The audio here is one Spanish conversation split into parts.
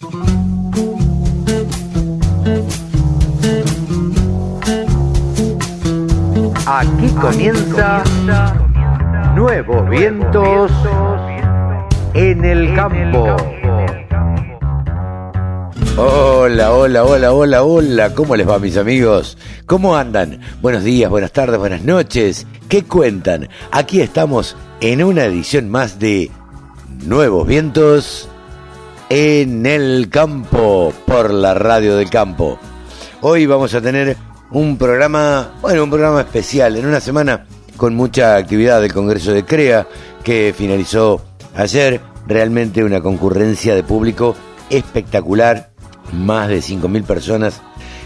Aquí comienza Nuevos Vientos en el Campo. Hola, hola, hola, hola, hola. ¿Cómo les va, mis amigos? ¿Cómo andan? Buenos días, buenas tardes, buenas noches. ¿Qué cuentan? Aquí estamos en una edición más de Nuevos Vientos en el Campo por la Radio del Campo. Hoy vamos a tener un programa, bueno, un programa especial, en una semana con mucha actividad del Congreso de CREA, que finalizó ayer, realmente una concurrencia de público espectacular, más de 5.000 personas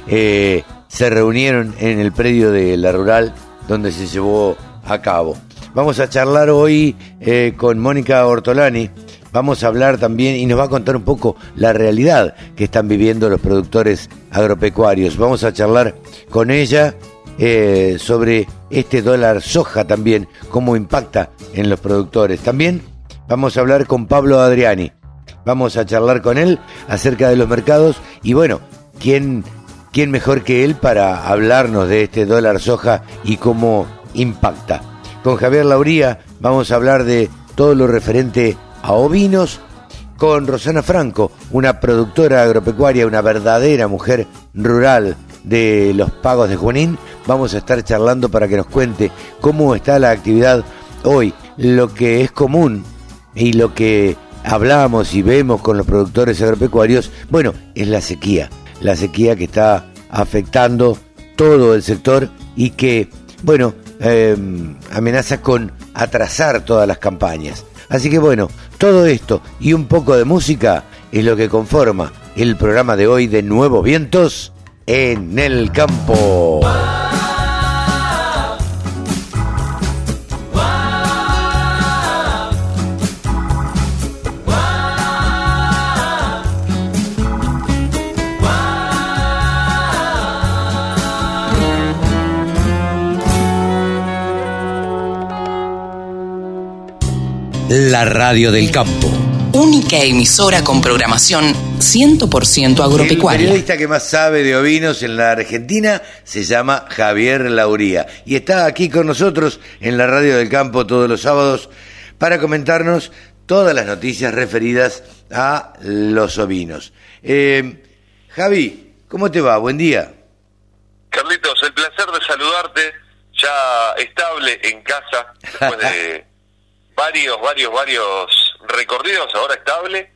eh, se reunieron en el predio de la rural donde se llevó a cabo. Vamos a charlar hoy eh, con Mónica Ortolani, vamos a hablar también y nos va a contar un poco la realidad que están viviendo los productores agropecuarios. Vamos a charlar con ella eh, sobre este dólar soja también, cómo impacta en los productores. También vamos a hablar con Pablo Adriani. Vamos a charlar con él acerca de los mercados y bueno, ¿quién, quién mejor que él para hablarnos de este dólar soja y cómo impacta. Con Javier Lauría vamos a hablar de todo lo referente a ovinos con Rosana Franco, una productora agropecuaria, una verdadera mujer rural de los pagos de Junín. Vamos a estar charlando para que nos cuente cómo está la actividad hoy, lo que es común y lo que hablamos y vemos con los productores agropecuarios, bueno, es la sequía, la sequía que está afectando todo el sector y que, bueno, eh, amenaza con atrasar todas las campañas. Así que bueno, todo esto y un poco de música es lo que conforma el programa de hoy de Nuevos Vientos en el campo. La radio del campo. Única emisora con programación 100% agropecuaria. El periodista que más sabe de ovinos en la Argentina se llama Javier Lauría y está aquí con nosotros en la radio del campo todos los sábados para comentarnos todas las noticias referidas a los ovinos. Eh, Javi, ¿cómo te va? Buen día. Carlitos, el placer de saludarte, ya estable en casa, después de varios, varios, varios recorridos, ahora estable.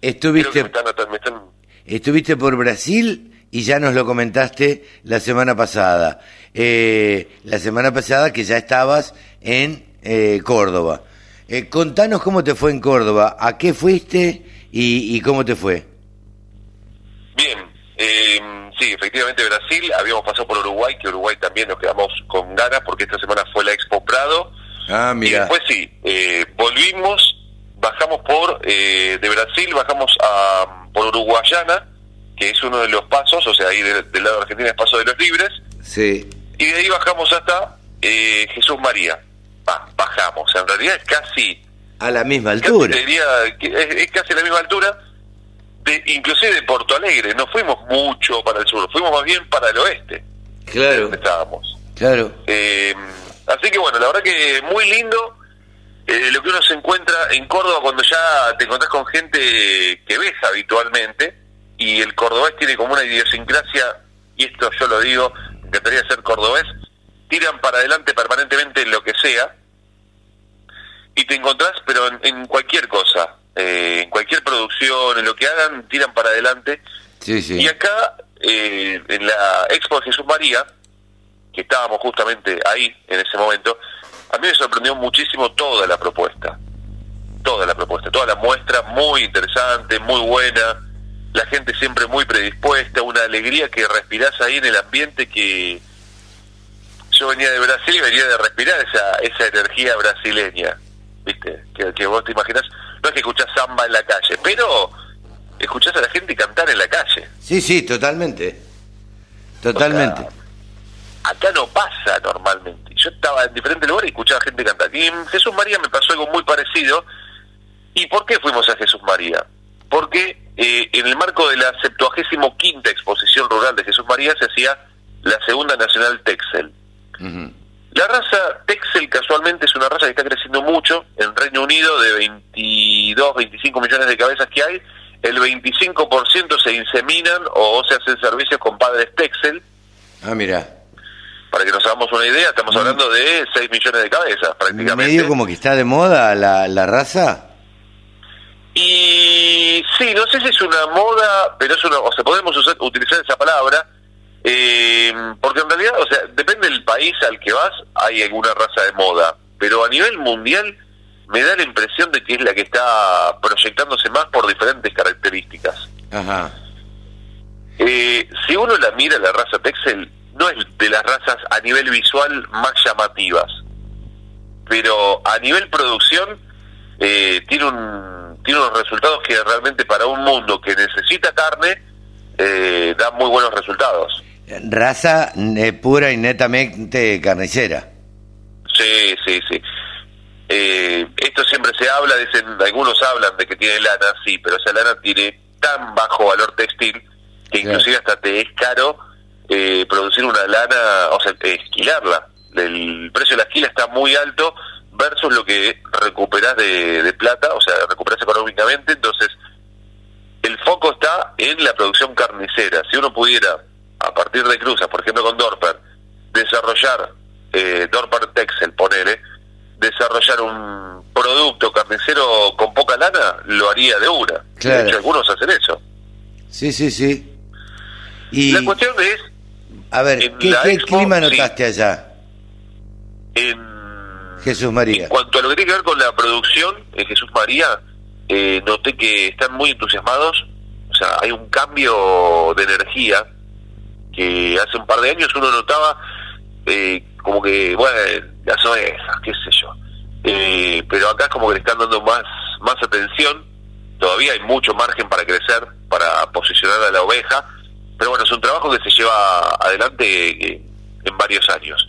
Estuviste, Creo que me están- me están- estuviste por Brasil y ya nos lo comentaste la semana pasada. Eh, la semana pasada que ya estabas en eh, Córdoba. Eh, contanos cómo te fue en Córdoba, a qué fuiste y, y cómo te fue. Bien, eh, sí, efectivamente Brasil, habíamos pasado por Uruguay, que Uruguay también nos quedamos con ganas porque esta semana fue la Expo Prado. Ah, Y después sí, eh, volvimos, bajamos por, eh, de Brasil, bajamos a, por Uruguayana, que es uno de los pasos, o sea, ahí de- del lado de Argentina es Paso de los Libres, Sí. y de ahí bajamos hasta eh, Jesús María. Va, bajamos, en realidad es casi, A la misma casi altura. diría que es, es casi a la misma altura, de, inclusive de Porto Alegre, no fuimos mucho para el sur, fuimos más bien para el oeste, Claro, donde estábamos. claro. Eh, así que bueno, la verdad que muy lindo eh, lo que uno se encuentra en Córdoba cuando ya te encontrás con gente que ves habitualmente y el cordobés tiene como una idiosincrasia, y esto yo lo digo, me encantaría ser cordobés, tiran para adelante permanentemente en lo que sea y te encontrás pero en, en cualquier cosa, eh, en cualquier producción, en lo que hagan, tiran para adelante Sí, sí. y acá, eh, en la Expo de Jesús María, que estábamos justamente ahí en ese momento, a mí me sorprendió muchísimo toda la propuesta. Toda la propuesta, toda la muestra muy interesante, muy buena. La gente siempre muy predispuesta, una alegría que respirás ahí en el ambiente que yo venía de Brasil y venía de respirar esa, esa energía brasileña, ¿viste? Que, que vos te imaginas, no es que escuchás samba en la calle, pero escuchás a la gente cantar en la calle. Sí, sí, totalmente. Totalmente. O sea, acá no pasa normalmente. Yo estaba en diferentes lugares y escuchaba gente cantar. Y en Jesús María me pasó algo muy parecido. ¿Y por qué fuimos a Jesús María? Porque eh, en el marco de la 75 quinta exposición rural de Jesús María se hacía la segunda nacional Texel. La raza Texel casualmente es una raza que está creciendo mucho en Reino Unido de 22, 25 millones de cabezas que hay. El 25% se inseminan o se hacen servicios con padres Texel. Ah, mira. Para que nos hagamos una idea, estamos hablando de 6 millones de cabezas prácticamente. Medio como que está de moda la, la raza. Y sí, no sé si es una moda, pero es una, o sea, podemos usar- utilizar esa palabra, eh, porque en realidad, o sea, depende del país al que vas, hay alguna raza de moda, pero a nivel mundial me da la impresión de que es la que está proyectándose más por diferentes características. Ajá. Eh, si uno la mira, la raza Texel no es de las razas a nivel visual más llamativas, pero a nivel producción eh, tiene un tiene unos resultados que realmente para un mundo que necesita carne eh, da muy buenos resultados. Raza eh, pura y netamente carnicera. Sí, sí, sí. Eh, esto siempre se habla, dicen, algunos hablan de que tiene lana, sí, pero esa lana tiene tan bajo valor textil que inclusive hasta te es caro eh, producir una lana, o sea, esquilarla. El precio de la esquila está muy alto versus lo que recuperás de, de plata, o sea, recuperás económicamente, entonces el foco está en la producción carnicera. Si uno pudiera, a partir de cruzas, por ejemplo con Dorper, desarrollar, eh, Dorper Texel, ponele, desarrollar un producto carnicero con poca lana, lo haría de una. Claro. De hecho, algunos hacen eso. Sí, sí, sí. Y, La cuestión es, a ver, en ¿qué, la qué expo, clima sí. notaste allá, en, Jesús María? en cuanto a lo que tiene que ver con la producción, en Jesús María, eh, noté que están muy entusiasmados. O sea, hay un cambio de energía que hace un par de años uno notaba eh, como que, bueno, las ovejas, qué sé yo. Eh, pero acá es como que le están dando más, más atención. Todavía hay mucho margen para crecer, para posicionar a la oveja. Pero bueno, es un trabajo que se lleva adelante en varios años.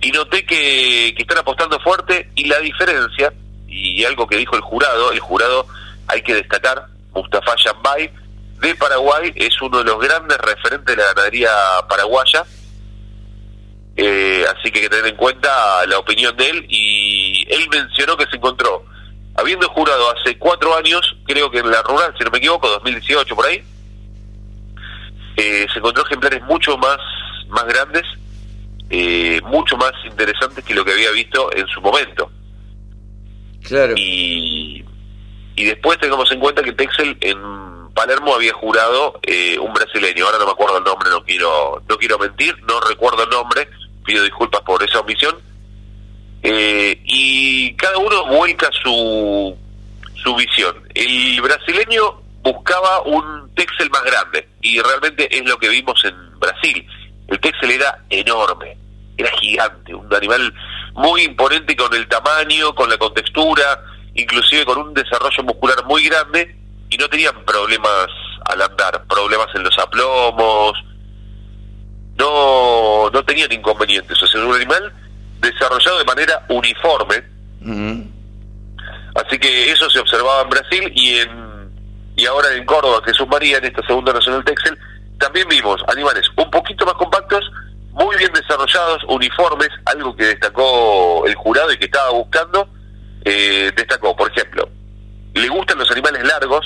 Y noté que, que están apostando fuerte y la diferencia, y algo que dijo el jurado, el jurado hay que destacar, Mustafa Yambay, de Paraguay, es uno de los grandes referentes de la ganadería paraguaya, eh, así que hay que tener en cuenta la opinión de él y él mencionó que se encontró, habiendo jurado hace cuatro años, creo que en la rural, si no me equivoco, 2018 por ahí, eh, se encontró ejemplares mucho más, más grandes, eh, mucho más interesantes que lo que había visto en su momento. Claro. Y, y después tengamos en cuenta que Texel en Palermo había jurado eh, un brasileño, ahora no me acuerdo el nombre, no quiero no quiero mentir, no recuerdo el nombre, pido disculpas por esa omisión. Eh, y cada uno vuelca su, su visión. El brasileño buscaba un Texel más grande y realmente es lo que vimos en Brasil. El Texel era enorme, era gigante, un animal muy imponente con el tamaño, con la contextura, inclusive con un desarrollo muscular muy grande y no tenían problemas al andar, problemas en los aplomos, no, no tenían inconvenientes, o sea, un animal desarrollado de manera uniforme. Así que eso se observaba en Brasil y en y ahora en Córdoba, Jesús María, en esta segunda Nacional Texel, también vimos animales un poquito más compactos, muy bien desarrollados, uniformes, algo que destacó el jurado y que estaba buscando, eh, destacó, por ejemplo, le gustan los animales largos,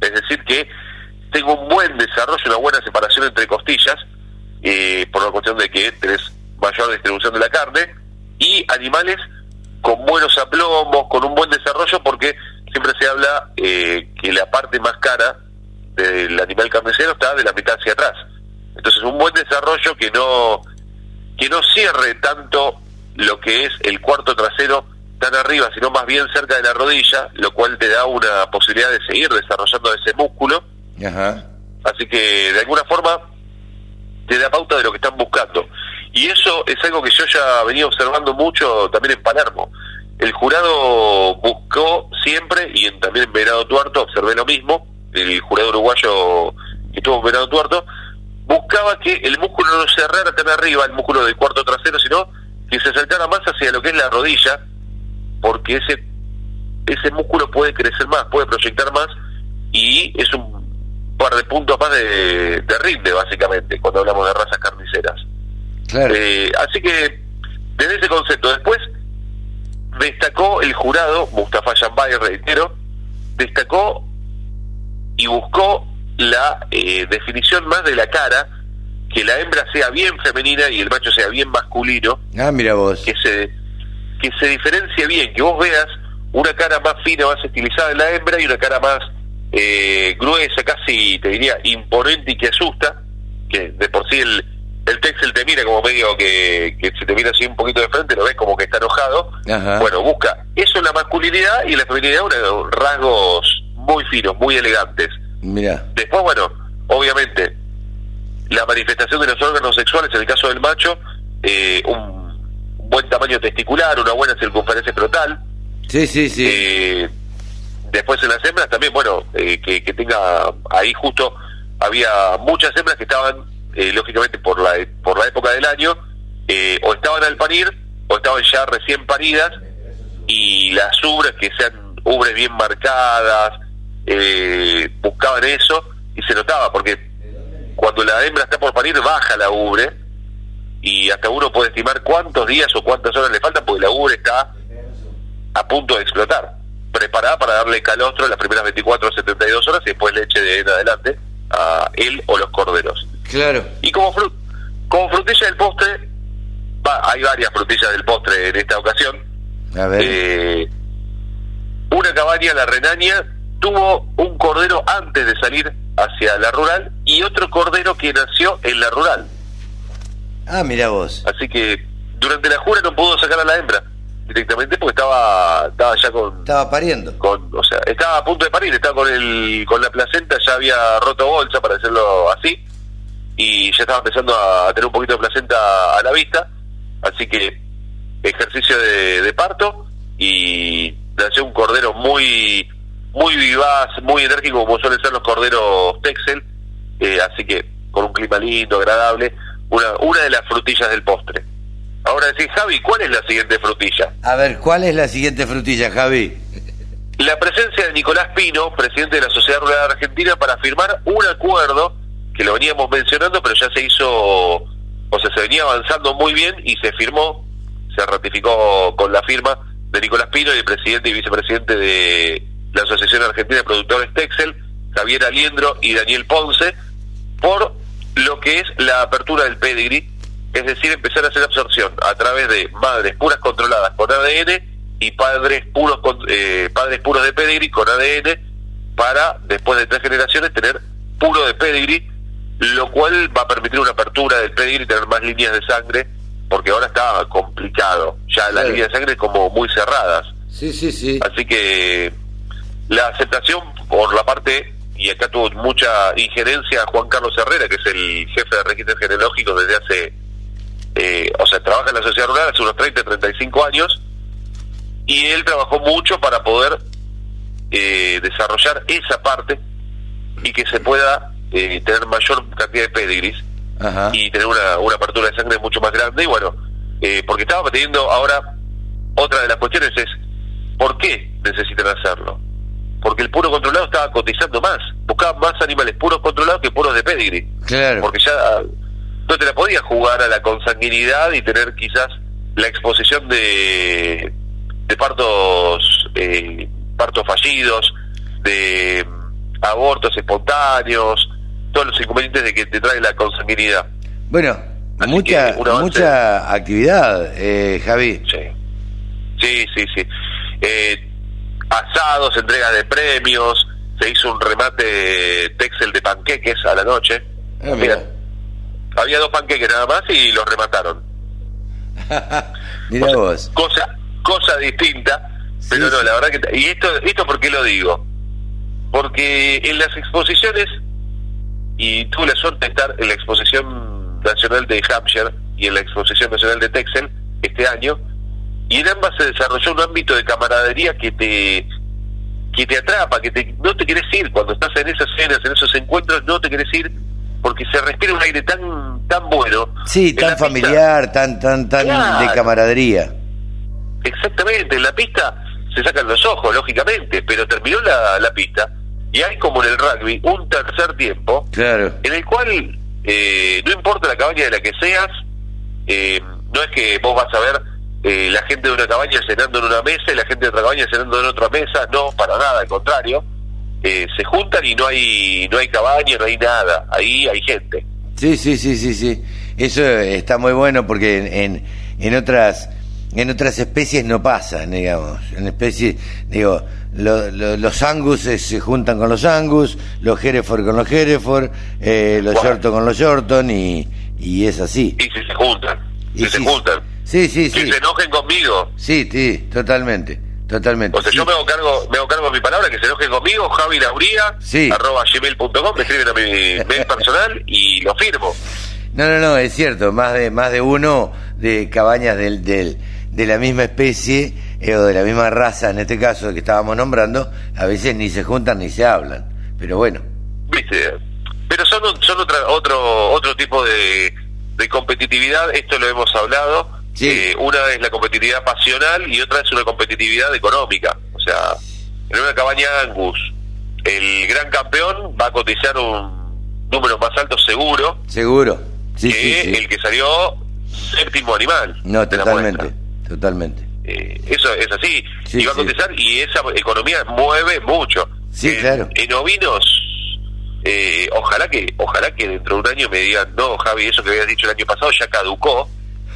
es decir, que tengo un buen desarrollo, una buena separación entre costillas, eh, por la cuestión de que tenés mayor distribución de la carne, y animales con buenos aplomos, con un buen desarrollo, porque siempre se habla eh, que la parte más cara del animal carnicero está de la mitad hacia atrás. Entonces, un buen desarrollo que no que no cierre tanto lo que es el cuarto trasero tan arriba, sino más bien cerca de la rodilla, lo cual te da una posibilidad de seguir desarrollando ese músculo. Ajá. Así que, de alguna forma, te da pauta de lo que están buscando. Y eso es algo que yo ya venía observando mucho también en Palermo. El jurado buscó siempre, y en, también en Venado Tuerto observé lo mismo, el jurado uruguayo que estuvo en Venado Tuerto, buscaba que el músculo no cerrara tan arriba, el músculo del cuarto trasero, sino que se acercara más hacia lo que es la rodilla, porque ese ese músculo puede crecer más, puede proyectar más, y es un par de puntos más de, de rinde, básicamente, cuando hablamos de razas carniceras. Claro. Eh, así que, desde ese concepto, después destacó el jurado, Mustafa Yambay, reitero, destacó y buscó la eh, definición más de la cara, que la hembra sea bien femenina y el macho sea bien masculino, Ah, mira vos. que se que se diferencie bien, que vos veas una cara más fina, más estilizada en la hembra y una cara más eh, gruesa, casi te diría imponente y que asusta, que de por sí el, el Texel te mira como medio que, que se te mira así un poquito de frente, lo ves como que está enojado. Ajá. Bueno, busca eso en la masculinidad y en la feminidad unos rasgos muy finos, muy elegantes. Mira. Después, bueno, obviamente, la manifestación de los órganos sexuales, en el caso del macho, eh, un buen tamaño testicular, una buena circunferencia escrotal. Sí, sí, sí. Eh, después en las hembras también, bueno, eh, que, que tenga ahí justo, había muchas hembras que estaban, eh, lógicamente, por año, eh, o estaban al parir, o estaban ya recién paridas, y las ubres que sean ubres bien marcadas, eh, buscaban eso, y se notaba, porque cuando la hembra está por parir, baja la ubre, y hasta uno puede estimar cuántos días o cuántas horas le faltan, porque la ubre está a punto de explotar, preparada para darle calostro las primeras 24 o 72 horas y después leche de en adelante a él o los corderos. Claro. Y como, fru- como frutilla del postre, va, hay varias frutillas del postre en esta ocasión. A ver. Eh, una cabaña, la Renania, tuvo un cordero antes de salir hacia la rural y otro cordero que nació en la rural. Ah, mira vos. Así que durante la jura no pudo sacar a la hembra directamente porque estaba, estaba ya con, Estaba pariendo. con, o sea, estaba a punto de parir, estaba con el, con la placenta, ya había roto bolsa, para decirlo así, y ya estaba empezando a tener un poquito de placenta a la vista, así que ejercicio de, de parto y nació un cordero muy, muy vivaz, muy enérgico como suelen ser los corderos Texel, eh, así que con un clima lindo, agradable, una, una de las frutillas del postre. Ahora decís, Javi, ¿cuál es la siguiente frutilla? A ver, ¿cuál es la siguiente frutilla, Javi? La presencia de Nicolás Pino, presidente de la Sociedad Rural Argentina, para firmar un acuerdo que lo veníamos mencionando, pero ya se hizo, o sea, se venía avanzando muy bien y se firmó, se ratificó con la firma de Nicolás Pino y el presidente y vicepresidente de la Asociación Argentina de Productores Texel, Javier Aliendro y Daniel Ponce, por lo que es la apertura del pedigree, es decir, empezar a hacer absorción a través de madres puras controladas con ADN y padres puros con- eh, padres puros de pedigree con ADN para después de tres generaciones tener puro de pedigree, lo cual va a permitir una apertura del pedigree y tener más líneas de sangre, porque ahora está complicado, ya las líneas de sangre como muy cerradas. Sí, sí, sí. Así que la aceptación por la parte, y acá tuvo mucha injerencia Juan Carlos Herrera, que es el jefe de registros genealógicos desde hace, eh, o sea, trabaja en la sociedad rural hace unos 30, 35 años, y él trabajó mucho para poder eh, desarrollar esa parte y que se pueda eh, tener mayor cantidad de pedigrees Ajá. y tener una, una apertura de sangre mucho más grande. Y bueno, eh, porque estaba teniendo ahora otra de las cuestiones es ¿por qué necesitan hacerlo? Porque el puro controlado estaba cotizando más, buscaban más animales puros controlados que puros de pedigree, Claro. porque ya no te la podías jugar a la consanguinidad y tener quizás la exposición de, de partos eh, partos fallidos, de abortos espontáneos, todos los inconvenientes de que te trae la consanguinidad. Bueno, Así mucha, mucha actividad, eh, Javi. Sí, sí, sí. sí. Eh, asados, entregas de premios, se hizo un remate Texel de panqueques a la noche. Ah, mira. había dos panqueques nada más y los remataron. Mira vos. Cosa, cosa distinta, Sí, pero no, sí. la verdad que... ¿Y esto, esto por qué lo digo? Porque en las exposiciones, y tuve la suerte de estar en la exposición nacional de Hampshire y en la exposición nacional de Texel este año, y en ambas se desarrolló un ámbito de camaradería que te que te atrapa, que te, no te querés ir cuando estás en esas cenas, en esos encuentros, no te querés ir porque se respira un aire tan tan bueno. Sí, tan pista- familiar, tan, tan, tan Claro. de camaradería. Exactamente, en la pista se sacan los ojos, lógicamente, pero terminó la, la pista Y hay como en el rugby un tercer tiempo Claro. en el cual eh, no importa la cabaña de la que seas, eh, no es que vos vas a ver eh, la gente de una cabaña cenando en una mesa y la gente de otra cabaña cenando en otra mesa, no, para nada, al contrario, Eh, se juntan y no hay no hay cabaña, no hay nada, ahí hay gente. Sí, sí, sí, sí, sí. Eso está muy bueno porque en, en, en otras en otras especies no pasa, digamos. En especies, digo, lo- lo- los angus se, se juntan con los angus, los hereford con los hereford, eh, los Bueno. shorton con los shorton y, y es así. Y si se juntan, Y si se juntan, Sí, sí, que sí. se enojen conmigo. Sí, sí, totalmente, totalmente. O sea, sí. yo me hago cargo, me hago cargo de mi palabra, que se enojen conmigo, Javi Lauría, Sí. arroba gmail.com, me escriben a mi mail personal y lo firmo. No, no, no, es cierto, más de más de uno de cabañas del, del, de la misma especie eh, o de la misma raza, en este caso que estábamos nombrando, a veces ni se juntan ni se hablan. Pero bueno, ¿Viste? Pero son, son otra, otro otro tipo de, de competitividad, esto lo hemos hablado. Sí. Eh, una es la competitividad pasional y otra es una competitividad económica. O sea, en una cabaña Angus, el gran campeón va a cotizar un número más alto seguro seguro. Sí, que sí, el que salió séptimo animal. No, totalmente, totalmente. Eh, eso es así. Sí, y va a sí. cotizar y esa economía mueve mucho. Sí, En- claro. En ovinos, eh, ojalá que ojalá que dentro de un año me digan, no, Javi, eso que habías dicho el año pasado ya caducó.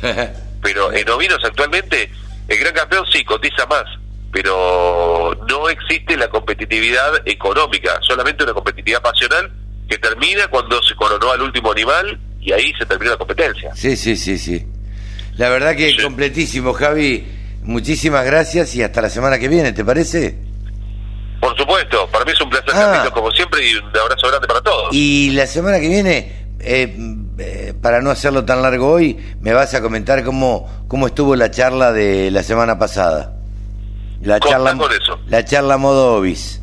Pero en ovinos actualmente, el gran campeón sí cotiza más, pero no existe la competitividad económica, solamente una competitividad pasional que termina cuando se coronó al último animal y ahí se termina la competencia. sí, sí, sí, sí. La verdad que Sí. completísimo, Javi. Muchísimas gracias y hasta la semana que viene, ¿te parece? Por supuesto, para mí es un placer, Ah. Carlitos, como siempre, y un abrazo grande para todos. Y la semana que viene, eh, eh, para no hacerlo tan largo hoy, me vas a comentar cómo, cómo estuvo la charla de la semana pasada. La Contá charla, con eso. la charla modo Obis.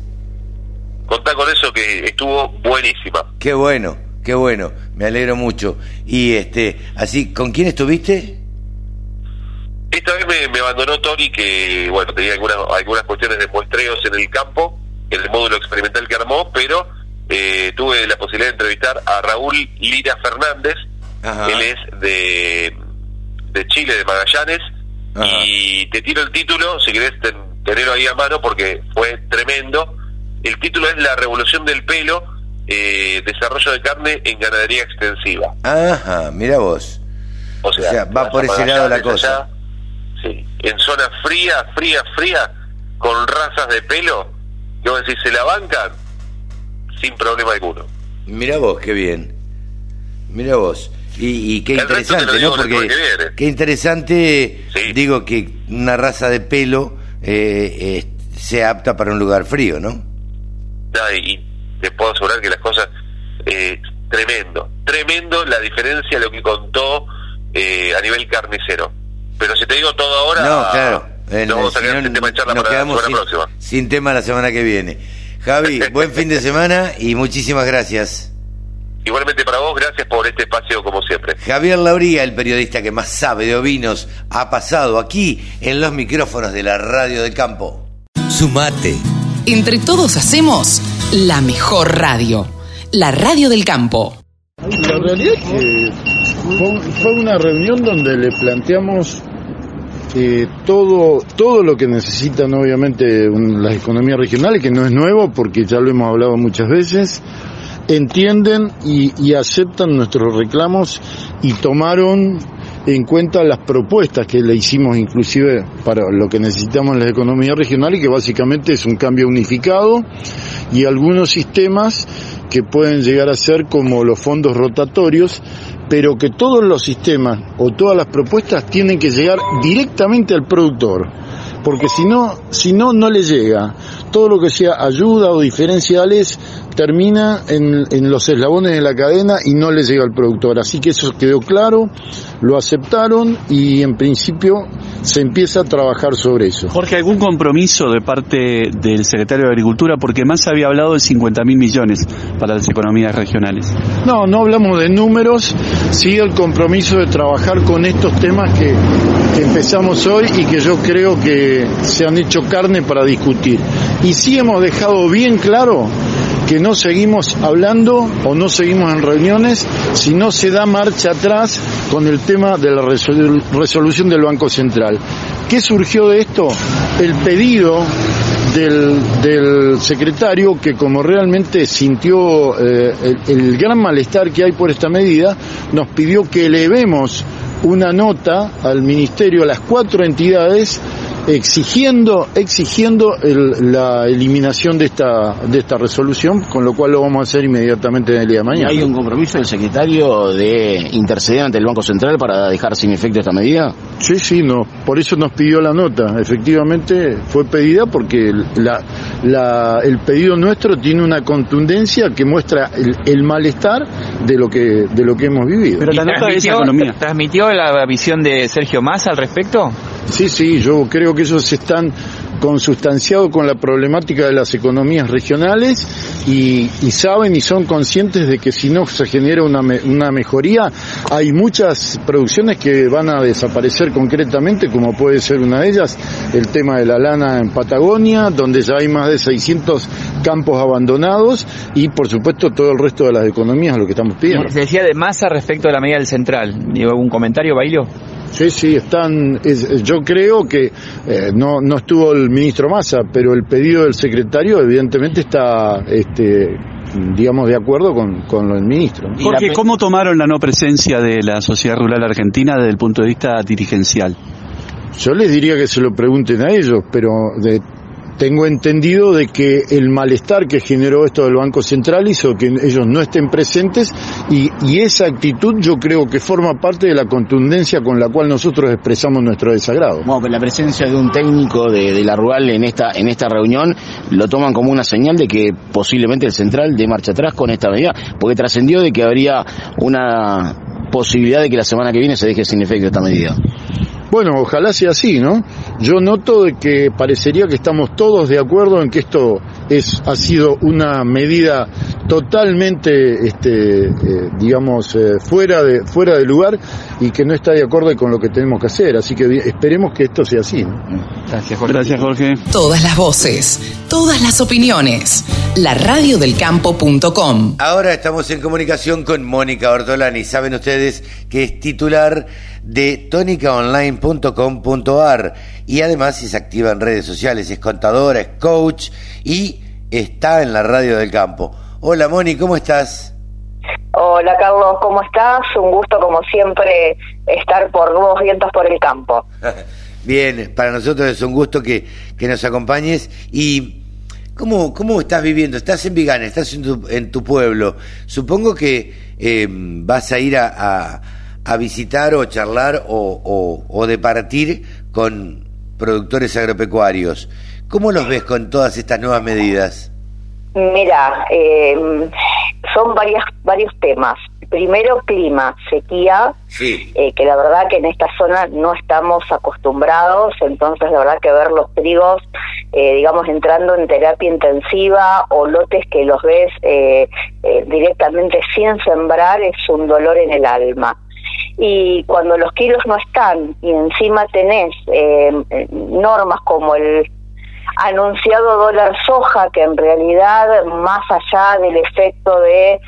Contá con eso que estuvo buenísima. Qué bueno, qué bueno, me alegro mucho. Y este, así, ¿con quién estuviste? Esta vez me, me abandonó Tori, que bueno tenía algunas, algunas cuestiones de muestreos en el campo, en el módulo experimental que armó, pero eh, tuve la posibilidad de entrevistar a Raúl Lira Fernández. Ajá. Él es de, de Chile, de Magallanes, Ajá. y te tiro el título, si querés ten- tenerlo ahí a mano, porque fue tremendo. El título es La revolución del pelo, eh, desarrollo de carne en ganadería extensiva. Ajá, mira vos. O sea, O sea, va por ese lado la cosa. allá, en zona fría, fría, fría, con razas de pelo, vos decís, se la bancan sin problema alguno. Mira vos, qué bien. Mira vos. Y, y qué El interesante, ¿no? Porque qué interesante, Sí. digo que una raza de pelo eh, eh, sea apta para un lugar frío, ¿no? Y te puedo asegurar que las cosas, eh, tremendo, tremendo la diferencia de lo que contó eh, a nivel carnicero. Pero si te digo todo ahora, no, claro. No vamos a tema de charla nos para la quedamos semana sin, próxima. sin tema la semana que viene. Javi, buen fin de semana y muchísimas gracias. Igualmente para vos, gracias por este espacio como siempre. Javier Lauría, el periodista que más sabe de ovinos, ha pasado aquí en los micrófonos de la radio del campo. Sumate. Entre todos hacemos la mejor radio. La radio del campo. La realidad es que fue, fue una reunión donde le planteamos eh, todo, todo lo que necesitan obviamente las economías regionales, que no es nuevo porque ya lo hemos hablado muchas veces, entienden y, y aceptan nuestros reclamos y tomaron en cuenta las propuestas que le hicimos inclusive para lo que necesitamos en las economías regionales, que básicamente es un cambio unificado y algunos sistemas que pueden llegar a ser como los fondos rotatorios, pero que todos los sistemas o todas las propuestas tienen que llegar directamente al productor, porque si no, si no, no le llega. Todo lo que sea ayuda o diferenciales termina en, en los eslabones de la cadena y no le llega al productor. Así que eso quedó claro, lo aceptaron y en principio se empieza a trabajar sobre eso. Jorge, ¿algún compromiso de parte del secretario de Agricultura? Porque más había hablado de 50 mil millones para las economías regionales. No, no hablamos de números, sí el compromiso de trabajar con estos temas que, que empezamos hoy y que yo creo que se han hecho carne para discutir. Y sí hemos dejado bien claro que no seguimos hablando o no seguimos en reuniones si no se da marcha atrás con el tema de la resolución del Banco Central. ¿Qué surgió de esto? El pedido del, secretario que como realmente sintió eh, el, gran malestar que hay por esta medida, nos pidió que elevemos una nota al ministerio, a las cuatro entidades, exigiendo, exigiendo la eliminación de esta, de esta resolución, con lo cual lo vamos a hacer inmediatamente en el día de mañana. ¿Hay un compromiso del secretario de interceder ante el Banco Central para dejar sin efecto esta medida? Sí, sí, no, por eso nos pidió la nota. Efectivamente fue pedida porque la, la, el pedido nuestro tiene una contundencia que muestra el, malestar de lo que de lo que hemos vivido. Pero la nota economía. ¿Transmitió la visión de Sergio Massa al respecto? Sí, sí, yo creo que ellos están consustanciados con la problemática de las economías regionales y, saben y son conscientes de que si no se genera una, una mejoría, hay muchas producciones que van a desaparecer concretamente, como puede ser una de ellas, el tema de la lana en Patagonia, donde ya hay más de 600 campos abandonados y por supuesto todo el resto de las economías, lo que estamos pidiendo. Se decía de masa respecto a la medida del central. ¿Digo algún comentario, Bailo? Sí, sí, están. yo creo que eh, no, no estuvo el ministro Massa, pero el pedido del secretario, evidentemente, está, este, digamos, de acuerdo con, con el ministro. Jorge, ¿cómo tomaron la no presencia de la sociedad rural argentina desde el punto de vista dirigencial? Yo les diría que se lo pregunten a ellos, pero de, tengo entendido de que el malestar que generó esto del Banco Central hizo que ellos no estén presentes y, esa actitud yo creo que forma parte de la contundencia con la cual nosotros expresamos nuestro desagrado. Bueno, pero la presencia de un técnico de, la rural en esta, en esta reunión lo toman como una señal de que posiblemente el Central dé marcha atrás con esta medida, porque trascendió de que habría una posibilidad de que la semana que viene se deje sin efecto esta medida. Bueno, ojalá sea así, ¿no? Yo noto de que parecería que estamos todos de acuerdo en que esto es ha sido una medida totalmente, este, eh, digamos, eh, fuera de fuera de lugar y que no está de acuerdo con lo que tenemos que hacer. Así que esperemos que esto sea así. ¿no? Gracias, Jorge. Gracias, Jorge. Todas las voces, todas las opiniones. La radiodelcampo.com. Ahora estamos en comunicación con Mónica Ortolani. Saben ustedes que es titular de tonicaonline.com.ar y además es activa en redes sociales, es contadora, es coach y está en la radio del campo. Hola Moni, ¿cómo estás? Hola Carlos, ¿cómo estás? Un gusto como siempre estar por nuevos vientos por el campo. Bien, para nosotros es un gusto que, que nos acompañes y ¿cómo, ¿cómo estás viviendo? Estás en Vigana, estás en tu, en tu pueblo. Supongo que eh, vas a ir a a visitar o charlar o, o, de partir con productores agropecuarios. ¿Cómo los ves con todas estas nuevas medidas? Mira, eh, son varias, varios temas. Primero, clima, sequía, eh, que la verdad que en esta zona no estamos acostumbrados, entonces la verdad que ver los trigos, eh, digamos, entrando en terapia intensiva o lotes que los ves directamente sin sembrar es un dolor en el alma y cuando los kilos no están y encima tenés eh, normas como el anunciado dólar soja, que en realidad más allá del efecto de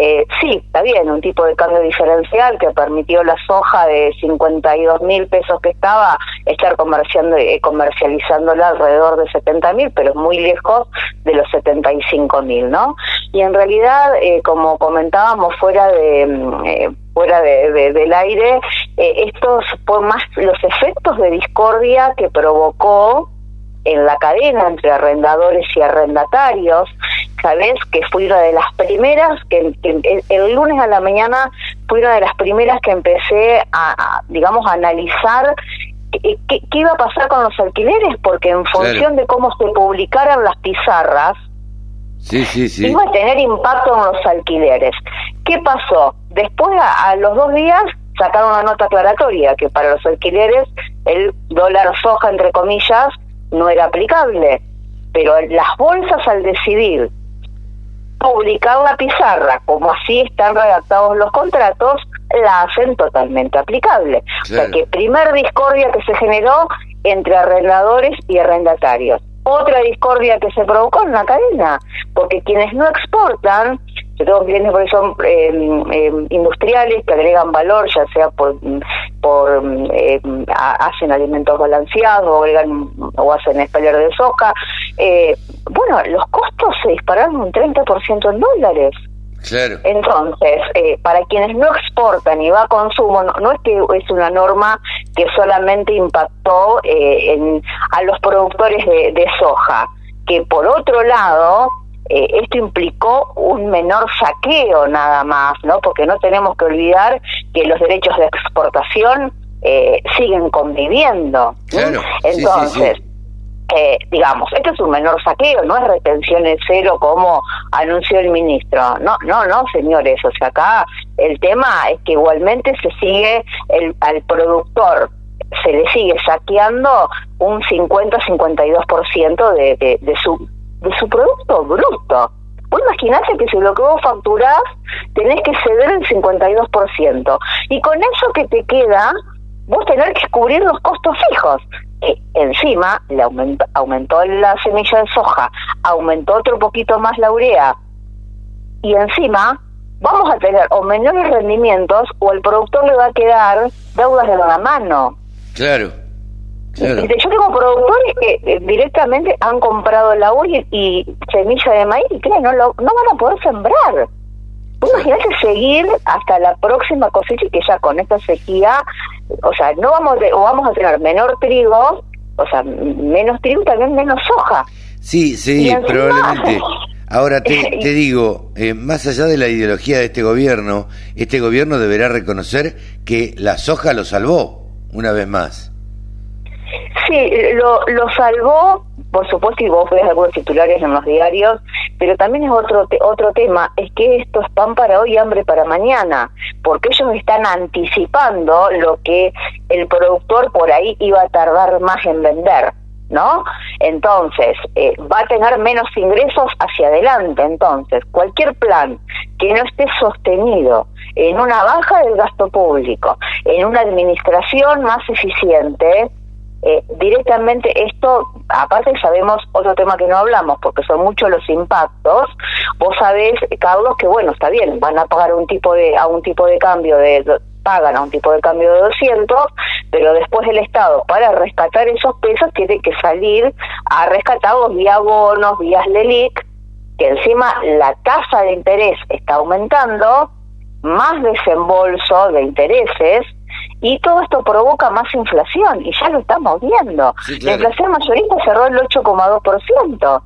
eh, sí, está bien, un tipo de cambio diferencial que permitió la soja de 52 mil pesos que estaba estar comerciando, eh, comercializándola alrededor de 70 mil, pero muy lejos de los 75 mil, ¿no? Y en realidad, eh, como comentábamos fuera de mm, eh, fuera de, del aire, estos por más los efectos de discordia que provocó en la cadena entre arrendadores y arrendatarios. Sabes que fui una de las primeras, que, el, lunes a la mañana fui una de las primeras que empecé a, digamos, a analizar qué, iba a pasar con los alquileres, porque en función de cómo se publicaran las pizarras, sí, sí, sí. iba a tener impacto en los alquileres. ¿Qué pasó? Después, a los dos días, sacaron una nota aclaratoria que para los alquileres el dólar soja, entre comillas, no era aplicable. Pero las bolsas al decidir publicar la pizarra, como así están redactados los contratos, la hacen totalmente aplicable. O sea que primer discordia que se generó entre arrendadores y arrendatarios. otra discordia que se provocó en la cadena, porque quienes no exportan, yo tengo clientes porque son eh, eh, industriales que agregan valor, ya sea por, por eh, hacen alimentos balanceados o agregan o hacen espaller de soja. bueno, los costos se dispararon un 30% en dólares. Entonces, eh, para quienes no exportan y va a consumo, no, es que es una norma que solamente impactó eh, en, a los productores de, soja, que por otro lado, eh, esto implicó un menor saqueo nada más, ¿no? Porque no tenemos que olvidar que los derechos de exportación siguen conviviendo. Entonces, eh, digamos, esto es un menor saqueo, no es retenciones cero como anunció el ministro. No, no, no, señores. O sea, acá el tema es que igualmente se sigue el, al productor se le sigue saqueando un 50-52% de, de, de, su, de su producto bruto. Vos imaginate que si lo que vos facturás tenés que ceder el 52%. Y con eso que te queda, vos tenés que cubrir los costos fijos. Eh, encima le aumentó, aumentó la semilla de soja, aumentó otro poquito más la urea y encima vamos a tener o menores rendimientos o el productor le va a quedar deudas de la mano. Claro. Claro. Yo tengo productores que eh, directamente han comprado la urea y, semilla de maíz y creen, no, no van a poder sembrar. Imagínate seguir hasta la próxima cosecha y que ya con esta sequía, o sea, no vamos o vamos a tener menor trigo, o sea, menos trigo y también menos soja. Sí, sí, probablemente. Ahora te, te digo, eh, más allá de la ideología de este gobierno, este gobierno deberá reconocer que la soja lo salvó, una vez más. Sí, lo, lo salvó, por supuesto, y vos ves algunos titulares en los diarios, pero también es otro otro tema, es que esto es pan para hoy y hambre para mañana, porque ellos están anticipando lo que el productor por ahí iba a tardar más en vender. ¿no? Entonces, eh, va a tener menos ingresos hacia adelante. Entonces, cualquier plan que no esté sostenido en una baja del gasto público, en una administración más eficiente, eh, directamente esto, aparte sabemos otro tema que no hablamos, porque son muchos los impactos, vos sabés, Carlos, que bueno, está bien, van a pagar un tipo de, a un tipo de cambio de, pagan a un tipo de cambio de 200, pero después el Estado, para rescatar esos pesos, tiene que salir a rescatarlos vía bonos, vía LELIC, que encima la tasa de interés está aumentando, más desembolso de intereses, y todo esto provoca más inflación y ya lo estamos viendo. La inflación mayorista cerró el 8,2%.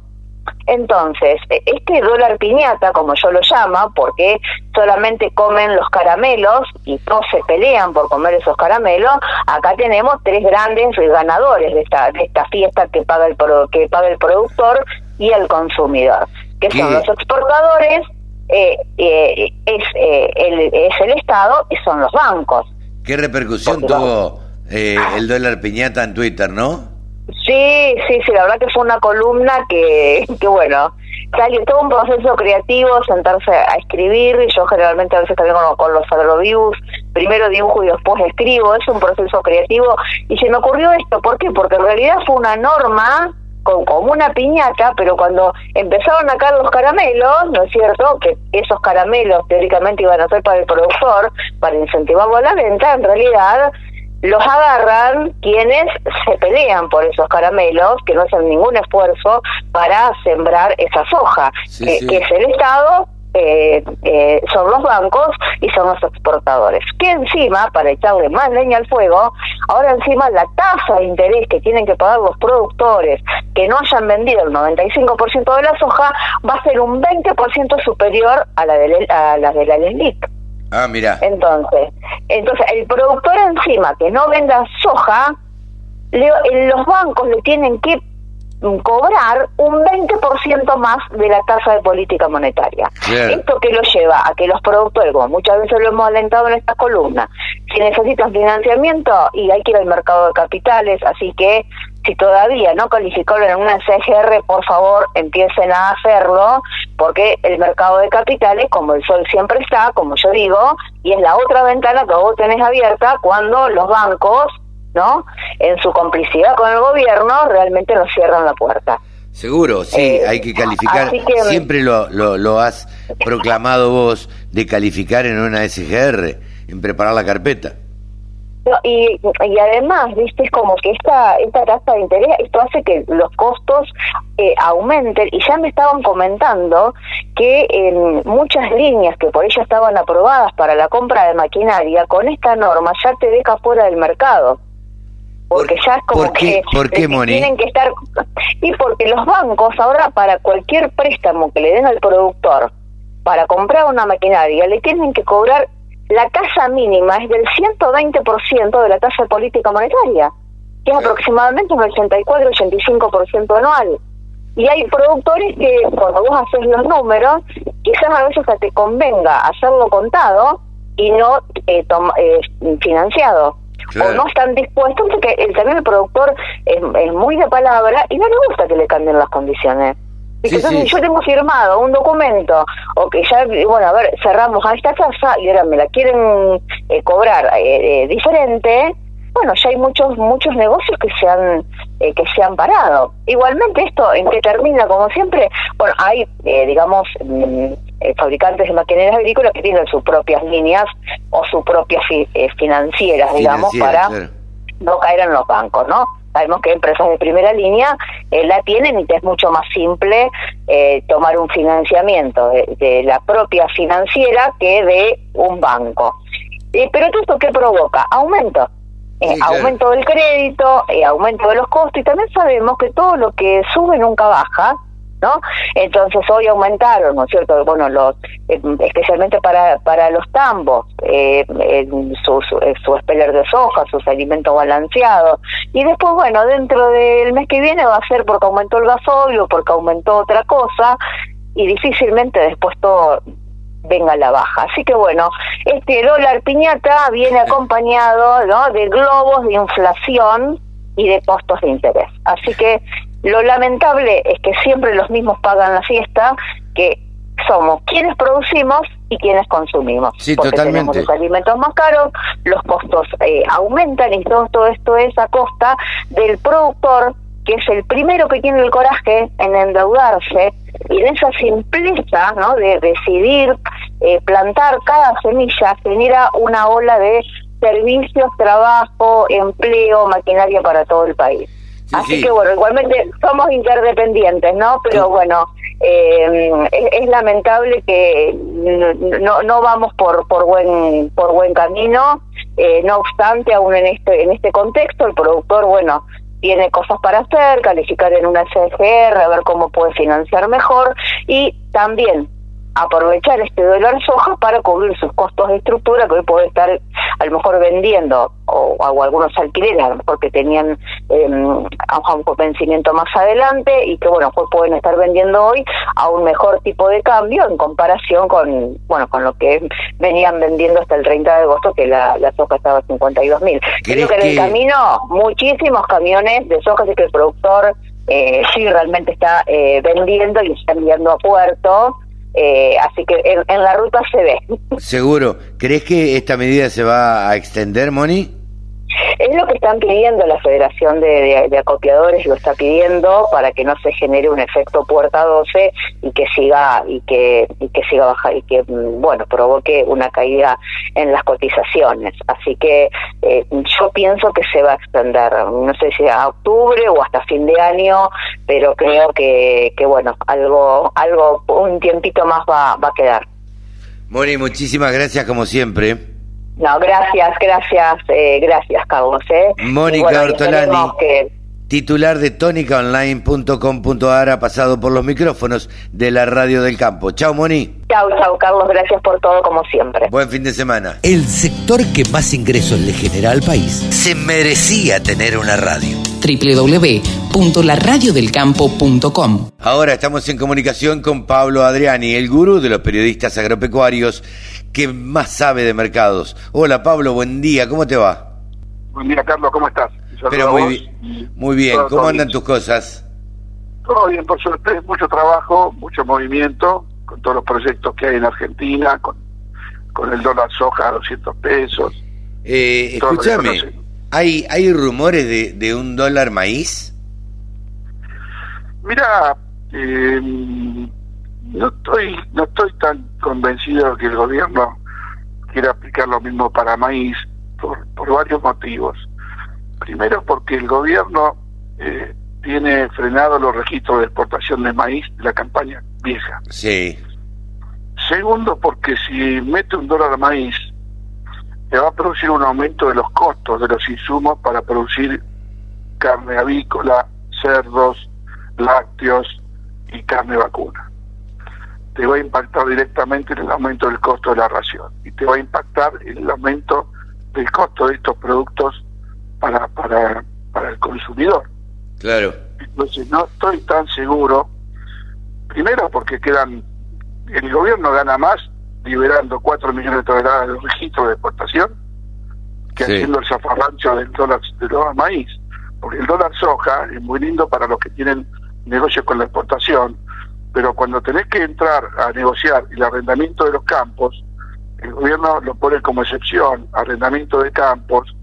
Entonces, e, este dólar piñata, como yo lo llamo, porque solamente comen los caramelos y todos se pelean por comer esos caramelos, acá tenemos tres grandes ganadores de esta, de esta fiesta que paga el, que paga el productor y el consumidor, que son los exportadores, eh, eh, es, eh, el, es el Estado y son los bancos. ¿Qué repercusión tuvo eh, el dólar piñata en Twitter, no? Sí, sí, sí, la verdad que fue una columna que, que bueno, salió todo un proceso creativo, sentarse a escribir, y yo generalmente a veces también con, con los agroviews, primero dibujo y después escribo, es un proceso creativo, y se me ocurrió esto, ¿por qué? Porque en realidad fue una norma con, como una piñata, pero cuando empezaron a caer los caramelos, ¿no es cierto? Que esos caramelos teóricamente iban a ser para el productor, para incentivarlo a la venta, en realidad los agarran quienes se pelean por esos caramelos, que no hacen ningún esfuerzo para sembrar esa soja, que es el Estado eh, eh, son los bancos y son los exportadores. Que encima, para echarle más leña al fuego, ahora encima la tasa de interés que tienen que pagar los productores que no hayan vendido el 95% de la soja va a ser un 20% superior a la de, a la, de la LELIC. Ah, mira. Entonces, entonces el productor encima que no venda soja, los bancos le tienen que cobrar un 20% más de la tasa de política monetaria. ¿Esto que lo lleva? A que los productores, como muchas veces lo hemos alentado en esta columna, si necesitan financiamiento y hay que ir al mercado de capitales, así que si todavía no calificaron en una CGR, por favor empiecen a hacerlo, porque el mercado de capitales, como el sol siempre está, como yo digo, y es la otra ventana que vos tenés abierta cuando los bancos ¿no? En su complicidad con el gobierno, realmente nos cierran la puerta. Seguro, sí, Eh, hay que calificar. que- Siempre lo, lo, lo has proclamado vos de calificar en una SGR, en preparar la carpeta. No, y, y además, viste, es como que esta, esta tasa de interés, esto hace que los costos eh, aumenten. Y ya me estaban comentando que en muchas líneas que por ello estaban aprobadas para la compra de maquinaria, con esta norma ya te deja fuera del mercado. Porque ya es como por qué- que por qué, Moni? tienen que estar... Y porque los bancos ahora para cualquier préstamo que le den al productor para comprar una maquinaria le tienen que cobrar la tasa mínima es del 120% de la tasa de política monetaria, que es aproximadamente un 84-85% anual. Y hay productores que cuando vos haces los números, quizás a veces hasta te convenga hacerlo contado y no eh, eh, financiado. Claro. O no están dispuestos porque el, también el productor es, es muy de palabra y no le gusta que le cambien las condiciones. Y Sí, entonces sí. yo tengo firmado un documento o que ya, bueno, a ver, cerramos a esta casa y ahora me la quieren eh, cobrar eh, eh, diferente, bueno, ya hay muchos muchos negocios que se han eh, que se han parado. Igualmente esto en qué termina como siempre, bueno, hay eh, digamos mm, eh, fabricantes de maquinarias agrícolas que tienen sus propias líneas o sus propias fi- eh, financieras, digamos, para claro. no caer en los bancos, ¿no? Sabemos que empresas de primera línea eh, la tienen y es mucho más simple eh, tomar un financiamiento de, de la propia financiera que de un banco. Pero todo esto qué provoca? Aumento. Eh, Sí, claro. Aumento del crédito, aumento de los costos y también sabemos que todo lo que sube nunca baja, ¿no? Entonces hoy aumentaron, ¿no es cierto? Bueno, los eh, especialmente para para los tambos, eh, en sus eh, su speller de soja, sus alimentos balanceados y después bueno, dentro del mes que viene va a ser porque aumentó el gasoil o porque aumentó otra cosa y difícilmente después todo venga la baja. Así que bueno, este dólar piñata viene acompañado ¿no? de globos de inflación y de costos de interés. Así que lo lamentable es que siempre los mismos pagan la fiesta, que somos quienes producimos y quienes consumimos. Sí, porque tenemos los alimentos más caros, los costos eh, aumentan y todo, todo esto es a costa del productor que es el primero que tiene el coraje en endeudarse y en esa simpleza ¿no? de decidir eh, plantar cada semilla genera una ola de servicios, trabajo, empleo, maquinaria para todo el país. Sí, Así sí. que bueno, igualmente somos interdependientes, ¿no? Pero bueno, eh, es, es lamentable que no, no, vamos por por buen por buen camino. Eh, no obstante, aún en este en este contexto, el productor, bueno, tiene cosas para hacer, calificar en una SGR, a ver cómo puede financiar mejor y también aprovechar este dólar soja para cubrir sus costos de estructura que hoy puede estar a lo mejor vendiendo o, o algunos alquileres a lo mejor que tenían eh, a un vencimiento más adelante y que bueno pues pueden estar vendiendo hoy a un mejor tipo de cambio en comparación con bueno con lo que venían vendiendo hasta el 30 de agosto que la, la soja estaba a 52 mil. Creo que en el camino muchísimos camiones de soja así que el productor eh, sí realmente está eh, vendiendo y está enviando a puerto eh, así que en, en la ruta se ve. Seguro. ¿Crees que esta medida se va a extender, Moni? Es lo que están pidiendo la Federación de, Acopiadores, lo está pidiendo para que no se genere un efecto puerta 12 y que siga y que y que siga baja y que mm, bueno provoque una caída en las cotizaciones. Así que eh, yo pienso que se va a extender, no sé si a octubre o hasta fin de año, pero creo que, que bueno algo algo un tiempito más va, va a quedar. Moni, muchísimas gracias como siempre. No, gracias, gracias, eh, gracias, Carlos. ¿eh? Mónica bueno, Ortolani. que- Titular de tónicaonline.com.ar ha pasado por los micrófonos de la Radio del Campo. Chao, Moni. Chau, chau, Carlos, gracias por todo como siempre. Buen fin de semana. El sector que más ingresos le genera al país se merecía tener una radio. www.laradiodelcampo.com Ahora estamos en comunicación con Pablo Adriani, el gurú de los periodistas agropecuarios que más sabe de mercados. Hola Pablo, buen día, ¿cómo te va? Buen día, Carlos, ¿cómo estás? Pero muy, bi- muy bien, todo- ¿cómo todo andan bien. tus cosas? Todo bien, por suerte, mucho trabajo, mucho movimiento, con todos los proyectos que hay en Argentina, con, con el dólar soja a 200 pesos. Eh, escúchame. ¿hay, ¿hay rumores de, de un dólar maíz? Mira, eh, no estoy no estoy tan convencido de que el gobierno quiera aplicar lo mismo para maíz por, por varios motivos. Primero porque el gobierno eh, tiene frenado los registros de exportación de maíz de la campaña vieja. Sí. Segundo porque si mete un dólar a maíz, le va a producir un aumento de los costos de los insumos para producir carne avícola, cerdos, lácteos y carne vacuna. Te va a impactar directamente en el aumento del costo de la ración y te va a impactar en el aumento del costo de estos productos para, para, para el consumidor. Claro. Entonces no estoy tan seguro, primero porque quedan, el gobierno gana más liberando 4 millones de toneladas de registro de exportación que Sí. haciendo el zafarrancho del dólar, del dólar maíz. Porque el dólar soja es muy lindo para los que tienen negocios con la exportación, pero cuando tenés que entrar a negociar el arrendamiento de los campos, el gobierno lo pone como excepción, arrendamiento de campos,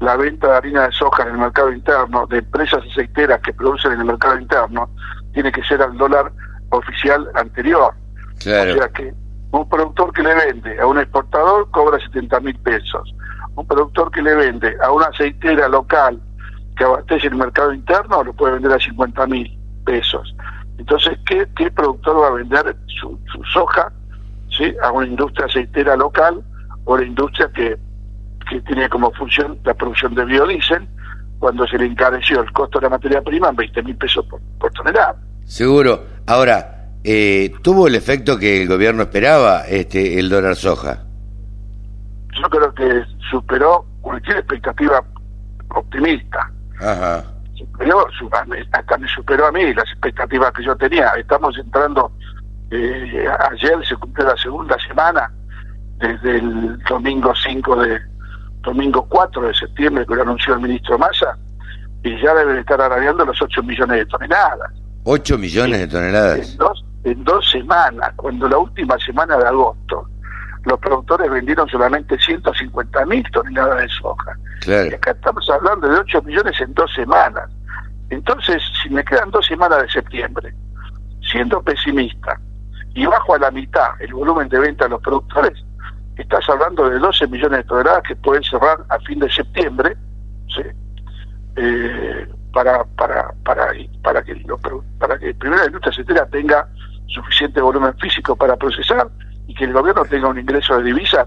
la venta de harina de soja en el mercado interno, de empresas aceiteras que producen en el mercado interno, tiene que ser al dólar oficial anterior. Claro. O sea que un productor que le vende a un exportador cobra 70 mil pesos. Un productor que le vende a una aceitera local que abastece el mercado interno lo puede vender a 50 mil pesos. Entonces, ¿qué, ¿qué productor va a vender su, su soja ¿sí? a una industria aceitera local o la industria que, que tiene como función la producción de biodiesel cuando se le encareció el costo de la materia prima en 20 mil pesos por, por tonelada? Seguro. Ahora, eh, ¿tuvo el efecto que el gobierno esperaba este el dólar soja? yo creo que superó cualquier expectativa optimista. Ajá. Superó, su- hasta me superó a mí las expectativas que yo tenía. Estamos entrando, eh, ayer se cumplió la segunda semana, desde el domingo 5 de, domingo 4 de septiembre que lo anunció el ministro Massa, y ya deben estar arabeando los 8 millones de toneladas. 8 millones de toneladas. En dos, en dos semanas, cuando la última semana de agosto, los productores vendieron solamente 150 mil toneladas de soja. Claro. Y acá estamos hablando de 8 millones en dos semanas. Entonces, si me quedan dos semanas de septiembre, siendo pesimista, y bajo a la mitad el volumen de venta de los productores, estás hablando de 12 millones de toneladas que pueden cerrar a fin de septiembre, ¿sí? Eh, para, para, para, para, que los para que primero la industria aceitera tenga suficiente volumen físico para procesar y que el gobierno tenga un ingreso de divisas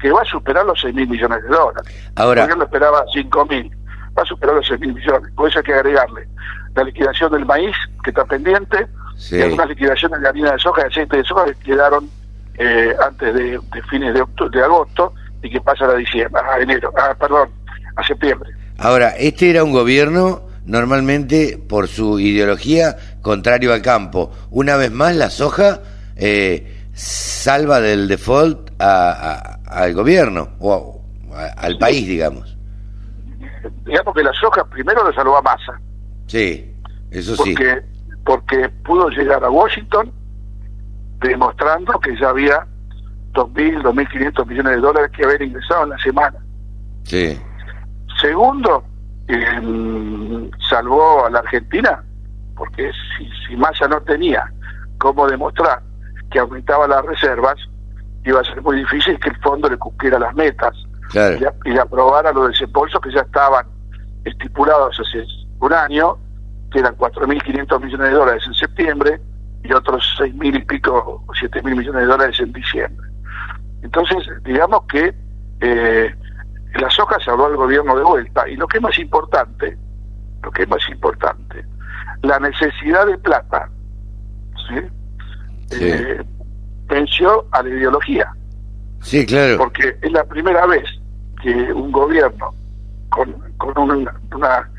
que va a superar los 6 mil millones de dólares. Ahora- el gobierno esperaba 5 mil, va a superar los 6 mil millones. Por eso hay que agregarle la liquidación del maíz, que está pendiente, Sí. y algunas liquidaciones de harina de soja y aceite de soja que quedaron eh, antes de, de fines de, octu- de agosto y que pasan a diciembre, a enero, ah, perdón, a septiembre. Ahora, este era un gobierno normalmente por su ideología contrario al campo. Una vez más, la soja eh, salva del default a- a- al gobierno o a- al país, digamos. Digamos que la soja primero le salvó a Massa, Sí, eso sí. porque, porque pudo llegar a Washington demostrando que ya había 2.000, 2.500 millones de dólares que haber ingresado en la semana. Sí, Segundo, eh, salvó a la Argentina, porque si, si Massa no tenía cómo demostrar que aumentaba las reservas, iba a ser muy difícil que el fondo le cumpliera las metas claro. y, a- y le aprobara los desembolsos que ya estaban estipulados hace un año, que eran 4.500 millones de dólares en septiembre y otros 6.000 y pico, 7.000 millones de dólares en diciembre. Entonces, digamos que eh, la soja se habló al gobierno de vuelta y lo que es más importante, lo que es más importante, la necesidad de plata, ¿sí? Eh, venció a la ideología Sí, claro. porque es la primera vez que un gobierno con, con un, una,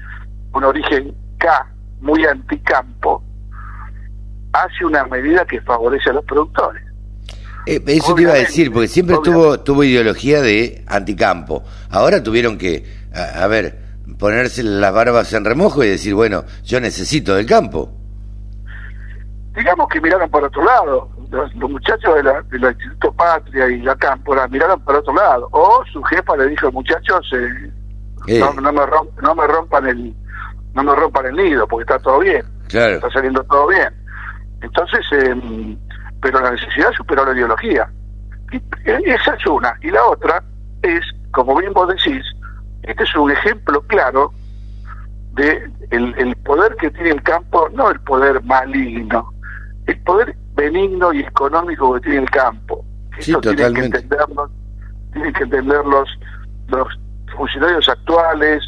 un origen K muy anticampo hace una medida que favorece a los productores. Eh, eso te iba a Obviamente, decir, porque siempre tuvo, tuvo ideología de anticampo. Ahora tuvieron que, a, a ver, ponerse las barbas en remojo y decir, bueno, yo necesito del campo. Digamos que miraron para otro lado, los, los muchachos de la, del Instituto Patria y la Cámpora miraron para otro lado, o su jefa le dijo, muchachos, eh, Eh. no, no me romp- no me rompan el no me rompan el nido porque está todo bien. Claro. Está saliendo todo bien. Entonces, em, pero la necesidad superó la ideología. Y, eh, esa es una. Y la otra es, como bien vos decís, este es un ejemplo claro de el, el poder que tiene el campo, no el poder maligno, el poder benigno y económico que tiene el campo. Sí, Esto tienen que totalmente. entenderlo, tienen que entender los, los funcionarios actuales,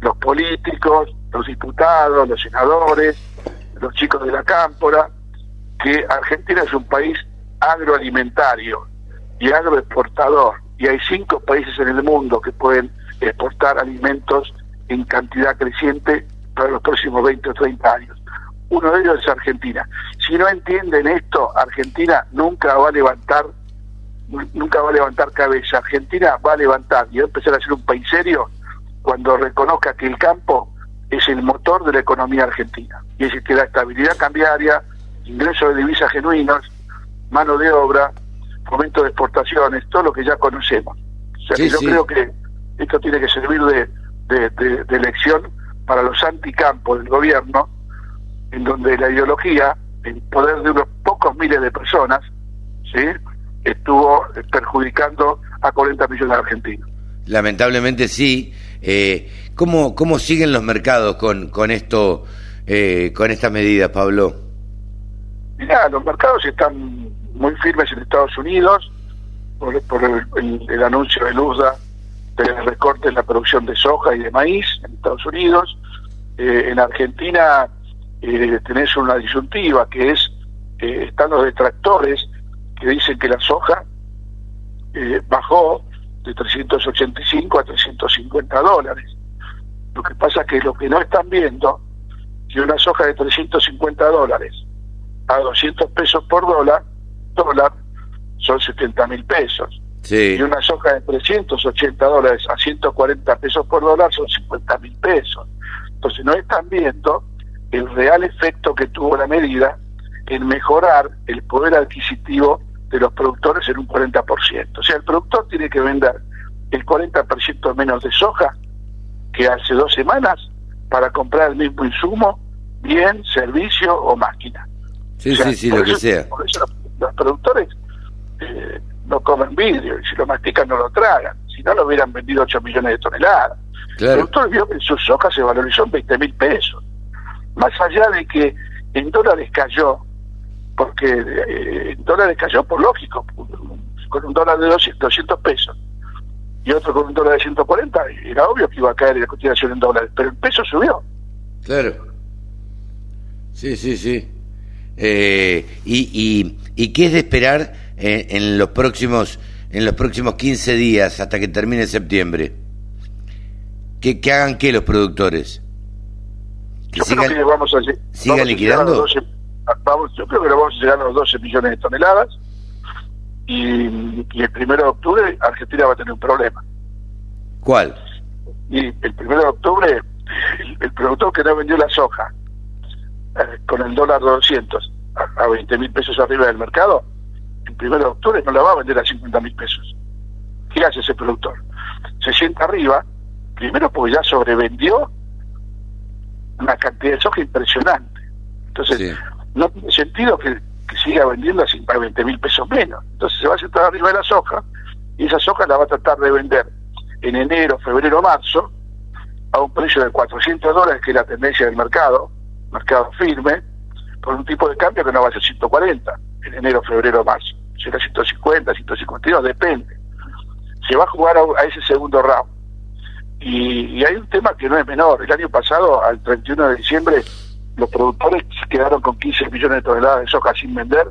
los políticos, los diputados, los senadores, los chicos de la cámpora, que Argentina es un país agroalimentario y agroexportador, y hay cinco países en el mundo que pueden exportar alimentos en cantidad creciente para los próximos 20 o 30 años. Uno de ellos es Argentina. Si no entienden esto, Argentina nunca va a levantar nunca va a levantar cabeza. Argentina va a levantar y va a empezar a ser un país serio cuando reconozca que el campo es el motor de la economía argentina. Y es que la estabilidad cambiaria, ingresos de divisas genuinos, mano de obra, fomento de exportaciones, todo lo que ya conocemos. O sea, Sí, que yo sí. creo que esto tiene que servir de, de, de- de lección para los anticampos del gobierno, en donde la ideología, el poder de unos pocos miles de personas, ¿sí? estuvo perjudicando a 40 millones de argentinos. Lamentablemente sí. Eh, ¿cómo, ¿Cómo siguen los mercados con, con esto, eh, con esta medida, Pablo? Mirá, los mercados están muy firmes en Estados Unidos por, por el, el- el anuncio de Luzda del recorte en la producción de soja y de maíz en Estados Unidos. Eh, en Argentina eh, tenés una disyuntiva que es, eh, están los detractores que dicen que la soja eh, bajó de 385 a 350 dólares. Lo que pasa es que lo que no están viendo, que una soja de 350 dólares a 200 pesos por dólar, dólar son 70 mil pesos. Sí. Y una soja de 380 dólares a 140 pesos por dólar son 50 mil pesos. Entonces no están viendo el real efecto que tuvo la medida en mejorar el poder adquisitivo de los productores en un 40%. O sea, el productor tiene que vender el 40% menos de soja que hace dos semanas para comprar el mismo insumo, bien, servicio o máquina. Sí, O sea, sí, sí, lo que eso- sea. Por eso los, productores eh, no comen vidrio y si lo mastican no lo tragan. Si no, lo hubieran vendido 8 millones de toneladas. El Claro. productor vio que su soja se valorizó en 20 mil pesos. Más allá de que en dólares cayó, porque eh, en dólares cayó por lógico, con un dólar de 200, 200 pesos y otro con un dólar de 140, era obvio que iba a caer la cotización en dólares, pero el peso subió. Claro. Sí, sí, sí. Eh, y, y, ¿Y qué es de esperar en, en los próximos en los próximos 15 días hasta que termine septiembre? ¿Que, que hagan qué los productores? ¿Que Yo creo sigan, que vamos a, lle- sigan vamos a llegar a liquidando? los 12 vamos, yo creo que vamos a llegar a los 12 millones de toneladas y, y el primero de octubre Argentina va a tener un problema. ¿Cuál? Y el primero de octubre el, el productor que no vendió la soja eh, con el dólar 200 a, a 20 mil pesos arriba del mercado, el primero de octubre no la va a vender a 50 mil pesos. ¿Qué hace ese productor? Se sienta arriba, primero porque ya sobrevendió una cantidad de soja impresionante. Entonces, no tiene sentido que, que siga vendiendo a cin- a 20 mil pesos menos. Entonces se va a sentar arriba de la soja y esa soja la va a tratar de vender en enero, febrero, marzo a un precio de 400 dólares, que es la tendencia del mercado, mercado firme, con un tipo de cambio que no va a ser 140 en enero, febrero, marzo. Será 150, 152, depende. Se va a jugar a, a ese segundo round. Y, y hay un tema que no es menor. El año pasado, al 31 de diciembre, los productores quedaron con 15 millones de toneladas de soja sin vender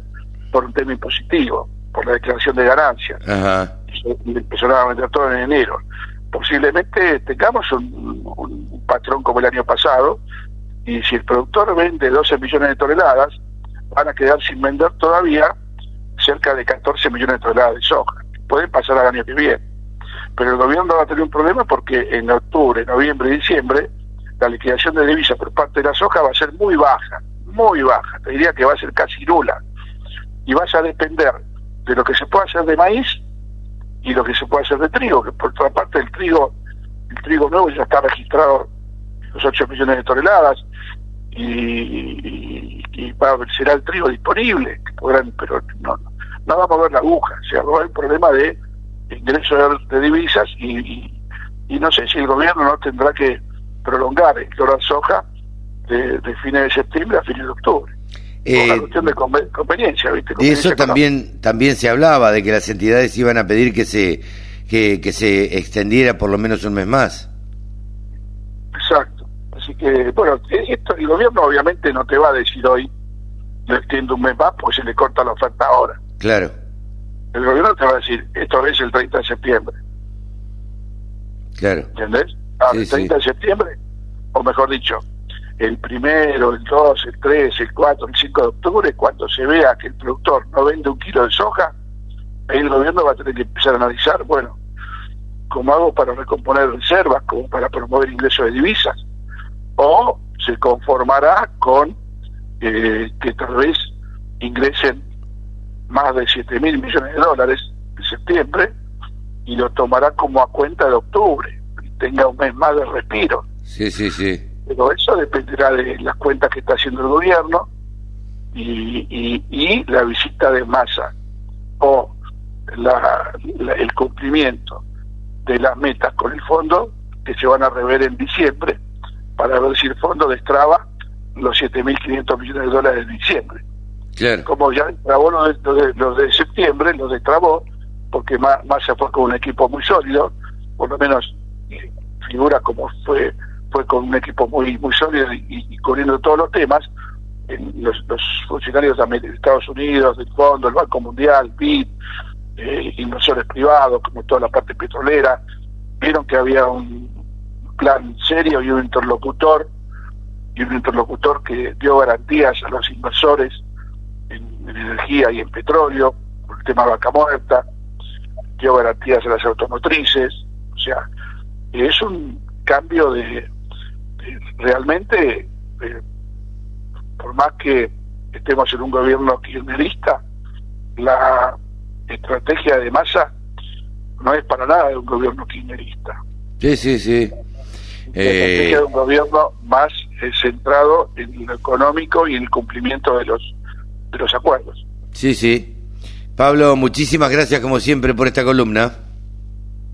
por un tema impositivo, por la declaración de ganancias. Y empezaron a vender todo en enero. Posiblemente tengamos un, un patrón como el año pasado, y si el productor vende 12 millones de toneladas, van a quedar sin vender todavía cerca de 14 millones de toneladas de soja. Pueden pasar al año que viene. Pero el gobierno va a tener un problema porque en octubre, noviembre y diciembre la liquidación de divisas por parte de la soja va a ser muy baja, muy baja. Te diría que va a ser casi nula. Y vas a depender de lo que se pueda hacer de maíz y lo que se puede hacer de trigo, que por otra parte el trigo, el trigo nuevo ya está registrado los 8 millones de toneladas y, y, será el trigo disponible, podrán, pero no, no va a mover la aguja, o sea, va a haber problema de ingreso de, divisas y, y, no sé si el gobierno no tendrá que prolongar el dólar soja de, de fines de septiembre a fines de octubre. Eh, una cuestión de conveniencia, ¿viste? De eso también, también se hablaba, de que las entidades iban a pedir que se, que, que se extendiera por lo menos un mes más. Exacto. Así que, bueno, esto el gobierno obviamente no te va a decir hoy, no extiendo un mes más, porque se le corta la oferta ahora. Claro. El gobierno te va a decir, esto es el 30 de septiembre. Claro. ¿Entendés? Ah, el 30 de septiembre, o mejor dicho, el primero, el 2, el 3, el 4, el 5 de octubre, cuando se vea que el productor no vende un kilo de soja, ahí el gobierno va a tener que empezar a analizar, bueno, ¿cómo hago para recomponer reservas, como para promover ingresos de divisas? O se conformará con eh, que tal vez ingresen más de 7 mil millones de dólares en septiembre y lo tomará como a cuenta de octubre y tenga un mes más de respiro. Sí, sí, sí. Pero eso dependerá de las cuentas que está haciendo el gobierno y, y, la visita de masa o la, el cumplimiento de las metas con el fondo que se van a rever en diciembre para ver si el fondo destraba los 7.500 millones de dólares de diciembre. Como ya destrabó los de, los de, septiembre, los destrabó, porque Massa fue con un equipo muy sólido, por lo menos figura como fue fue con un equipo muy muy sólido y, cubriendo todos los temas. Los, los, funcionarios de Estados Unidos, del Fondo, el Banco Mundial, BID, eh, inversores privados, como toda la parte petrolera, vieron que había un plan serio y un interlocutor, y un interlocutor que dio garantías a los inversores en, energía y en petróleo, por el tema de vaca muerta, dio garantías a las automotrices, o sea, es un cambio de, realmente, eh, por más que estemos en un gobierno kirchnerista, la estrategia de masa no es para nada de un gobierno kirchnerista. Sí, sí, sí. La estrategia de un gobierno más eh, centrado en lo económico y en el cumplimiento de los los acuerdos. Sí, sí. Pablo, muchísimas gracias como siempre por esta columna.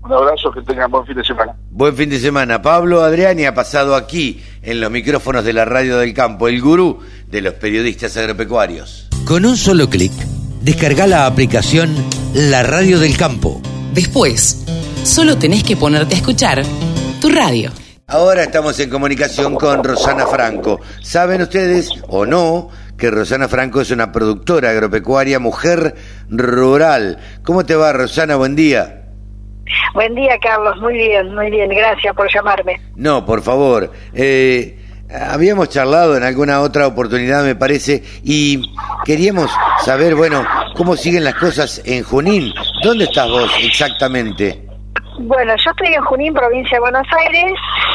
Un abrazo, que tengan buen fin de semana. Buen fin de semana. Pablo Adriani ha pasado aquí en los micrófonos de la Radio del Campo, el gurú de los periodistas agropecuarios. Con un solo clic, descarga la aplicación La Radio del Campo. Después, solo tenés que ponerte a escuchar tu radio. Ahora estamos en comunicación con Rosana Franco. ¿Saben ustedes o no que Rosana Franco es una productora agropecuaria, mujer rural? ¿Cómo te va, Rosana? Buen día. Buen día, Carlos. Muy bien, muy bien. Gracias por llamarme. No, por favor. Eh, habíamos charlado en alguna otra oportunidad, me parece, y queríamos saber, bueno, cómo siguen las cosas en Junín. ¿Dónde estás vos exactamente? Bueno, yo estoy en Junín, provincia de Buenos Aires,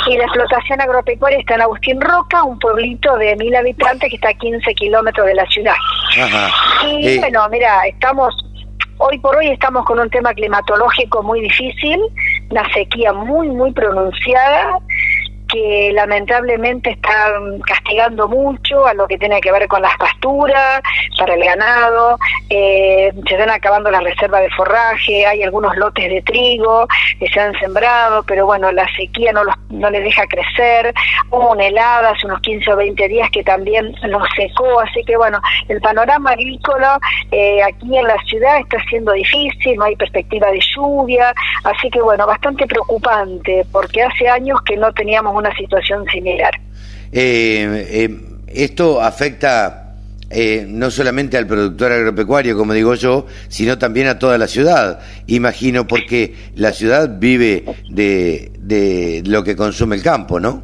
y la explotación agropecuaria está en Agustín Roca, un pueblito de mil habitantes que está a 15 kilómetros de la ciudad. Y eh, bueno, mira, estamos, hoy por hoy estamos con un tema climatológico muy difícil, una sequía muy, muy pronunciada, que lamentablemente están castigando mucho a lo que tiene que ver con las pasturas, para el ganado, eh, se están acabando las reservas de forraje, hay algunos lotes de trigo que se han sembrado, pero bueno, la sequía no, los, no les deja crecer, hubo una helada hace unos 15 o 20 días que también los secó, así que bueno, el panorama agrícola eh, aquí en la ciudad está siendo difícil, no hay perspectiva de lluvia, así que bueno, bastante preocupante, porque hace años que no teníamos una situación similar. Eh, eh, esto afecta eh, no solamente al productor agropecuario, como digo yo, sino también a toda la ciudad, imagino, porque la ciudad vive de, de lo que consume el campo, ¿no?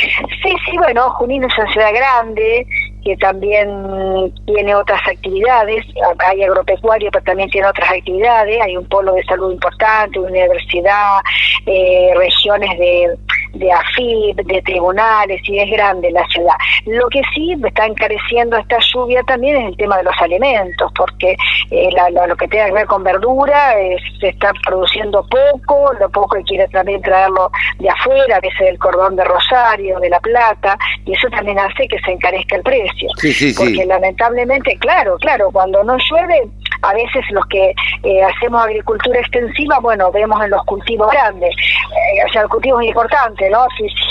Sí, sí, bueno, Junín es una ciudad grande, que también tiene otras actividades, hay agropecuario, pero también tiene otras actividades, hay un polo de salud importante, universidad, regiones de de AFIP, de tribunales, y es grande la ciudad. Lo que sí está encareciendo esta lluvia también es el tema de los alimentos, porque eh, lo que tenga que ver con verdura se está produciendo poco, lo poco que quiere también traerlo de afuera, a veces del cordón de Rosario, de La Plata, y eso también hace que se encarezca el precio. porque lamentablemente, claro, claro, cuando no llueve, a veces los que eh, hacemos agricultura extensiva, bueno, vemos en los cultivos grandes, eh, o sea, el cultivo es importante, ¿no?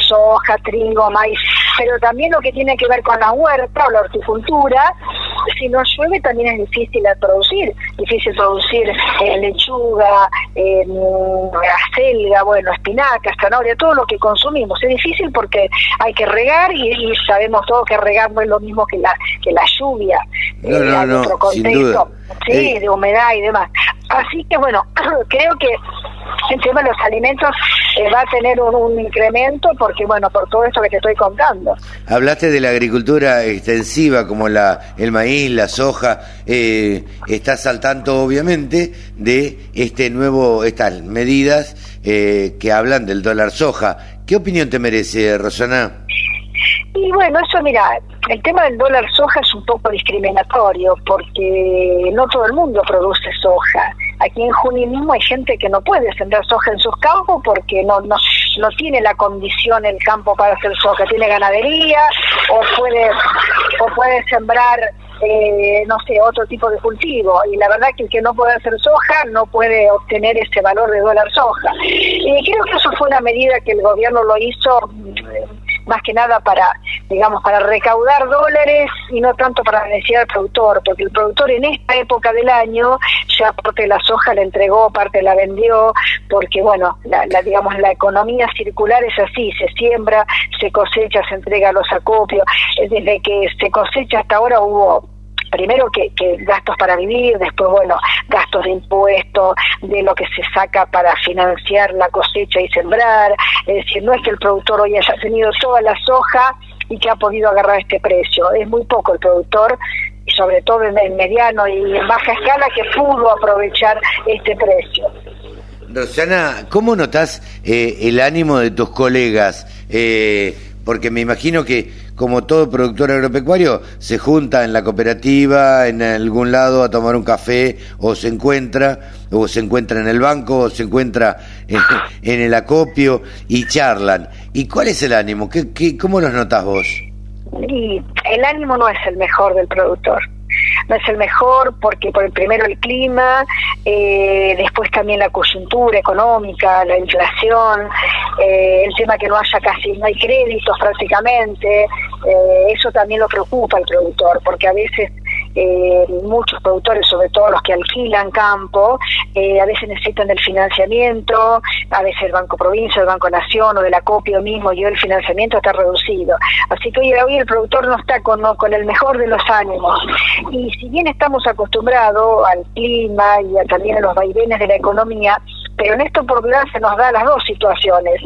Soja, trigo, maíz, pero también lo que tiene que ver con la huerta o la horticultura, si no llueve también es difícil de producir, difícil producir eh, lechuga, eh, acelga, bueno, espinaca, zanahoria, todo lo que consumimos. Es difícil porque hay que regar y, sabemos todos que regar no es lo mismo que la, que la lluvia. No, no, no, contexto, sí, de humedad y demás. Así que bueno, creo que el tema de los alimentos eh, va a tener un, incremento porque, bueno, por todo esto que te estoy contando. Hablaste de la agricultura extensiva como la el maíz, la soja. Eh, estás al tanto, obviamente, de este nuevo, estas medidas eh, que hablan del dólar soja. ¿Qué opinión te merece, Rosana? Y bueno, eso mira, el tema del dólar soja es un poco discriminatorio porque no todo el mundo produce soja. Aquí en Junín mismo hay gente que no puede sembrar soja en sus campos porque no, no, no tiene la condición el campo para hacer soja, tiene ganadería o puede, o puede sembrar eh, no sé, otro tipo de cultivo. Y la verdad que el que no puede hacer soja no puede obtener ese valor de dólar soja. Y creo que eso fue una medida que el gobierno lo hizo más que nada para, digamos, para recaudar dólares y no tanto para beneficiar al productor, porque el productor en esta época del año ya parte de la soja la entregó, parte la vendió, porque bueno, la, digamos, la economía circular es así, se siembra, se cosecha, se entrega a los acopios, desde que se cosecha hasta ahora hubo primero que, gastos para vivir, después, bueno, gastos de impuestos, de lo que se saca para financiar la cosecha y sembrar. Es decir, no es que el productor hoy haya tenido toda la soja y que ha podido agarrar este precio. Es muy poco el productor sobre todo en, mediano y en baja escala que pudo aprovechar este precio. Rosana, ¿cómo notas eh, el ánimo de tus colegas? Eh, porque me imagino que como todo productor agropecuario, se junta en la cooperativa, en algún lado a tomar un café, o se encuentra, o se encuentra en el banco, o se encuentra en, el acopio y charlan. ¿Y cuál es el ánimo? ¿Qué, qué, ¿Cómo los notas vos? el ánimo no es el mejor del productor no es el mejor porque por el primero el clima, eh, después también la coyuntura económica, la inflación, eh, el tema que no haya casi, no hay créditos prácticamente, eh, eso también lo preocupa al productor porque a veces eh, muchos productores, sobre todo los que alquilan campo, eh, a veces necesitan el financiamiento, a veces el Banco Provincia, el Banco Nación o del acopio mismo, y el financiamiento está reducido. Así que hoy, hoy el productor no está con, con el mejor de los ánimos. Y si bien estamos acostumbrados al clima y también a los vaivenes de la economía, pero en esto por se nos da las dos situaciones,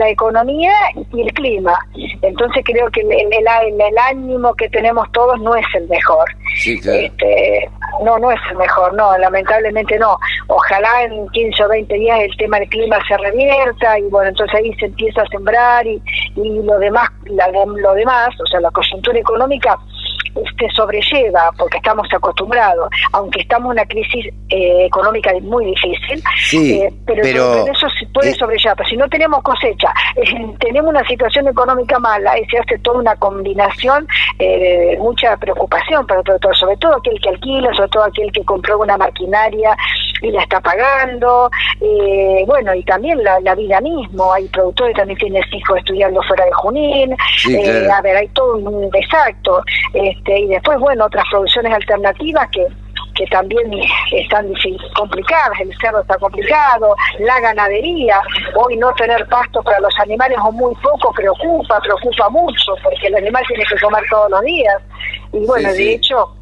la economía y el clima. Entonces creo que el, el, ánimo que tenemos todos no es el mejor. Este, no, no es el mejor, no, lamentablemente no. Ojalá en 15 o 20 días el tema del clima se revierta y bueno, entonces ahí se empieza a sembrar y, y lo demás, lo demás, o sea, la coyuntura económica se sobrelleva porque estamos acostumbrados, aunque estamos en una crisis eh, económica muy difícil, eh, pero, eso se puede sobrellevar. Pero si no tenemos cosecha, eh, tenemos una situación económica mala y se hace toda una combinación de mucha preocupación para el productor, sobre todo aquel que alquila, sobre todo aquel que compró una maquinaria y la está pagando, bueno, y también la, vida mismo, hay productores que también tienen hijos estudiando fuera de Junín, a ver, hay todo un exacto, este, y después, bueno, otras producciones alternativas que que también están complicadas, el cerdo está complicado, la ganadería, hoy no tener pasto para los animales o muy poco preocupa, preocupa mucho, porque el animal tiene que comer todos los días. Y bueno, de hecho,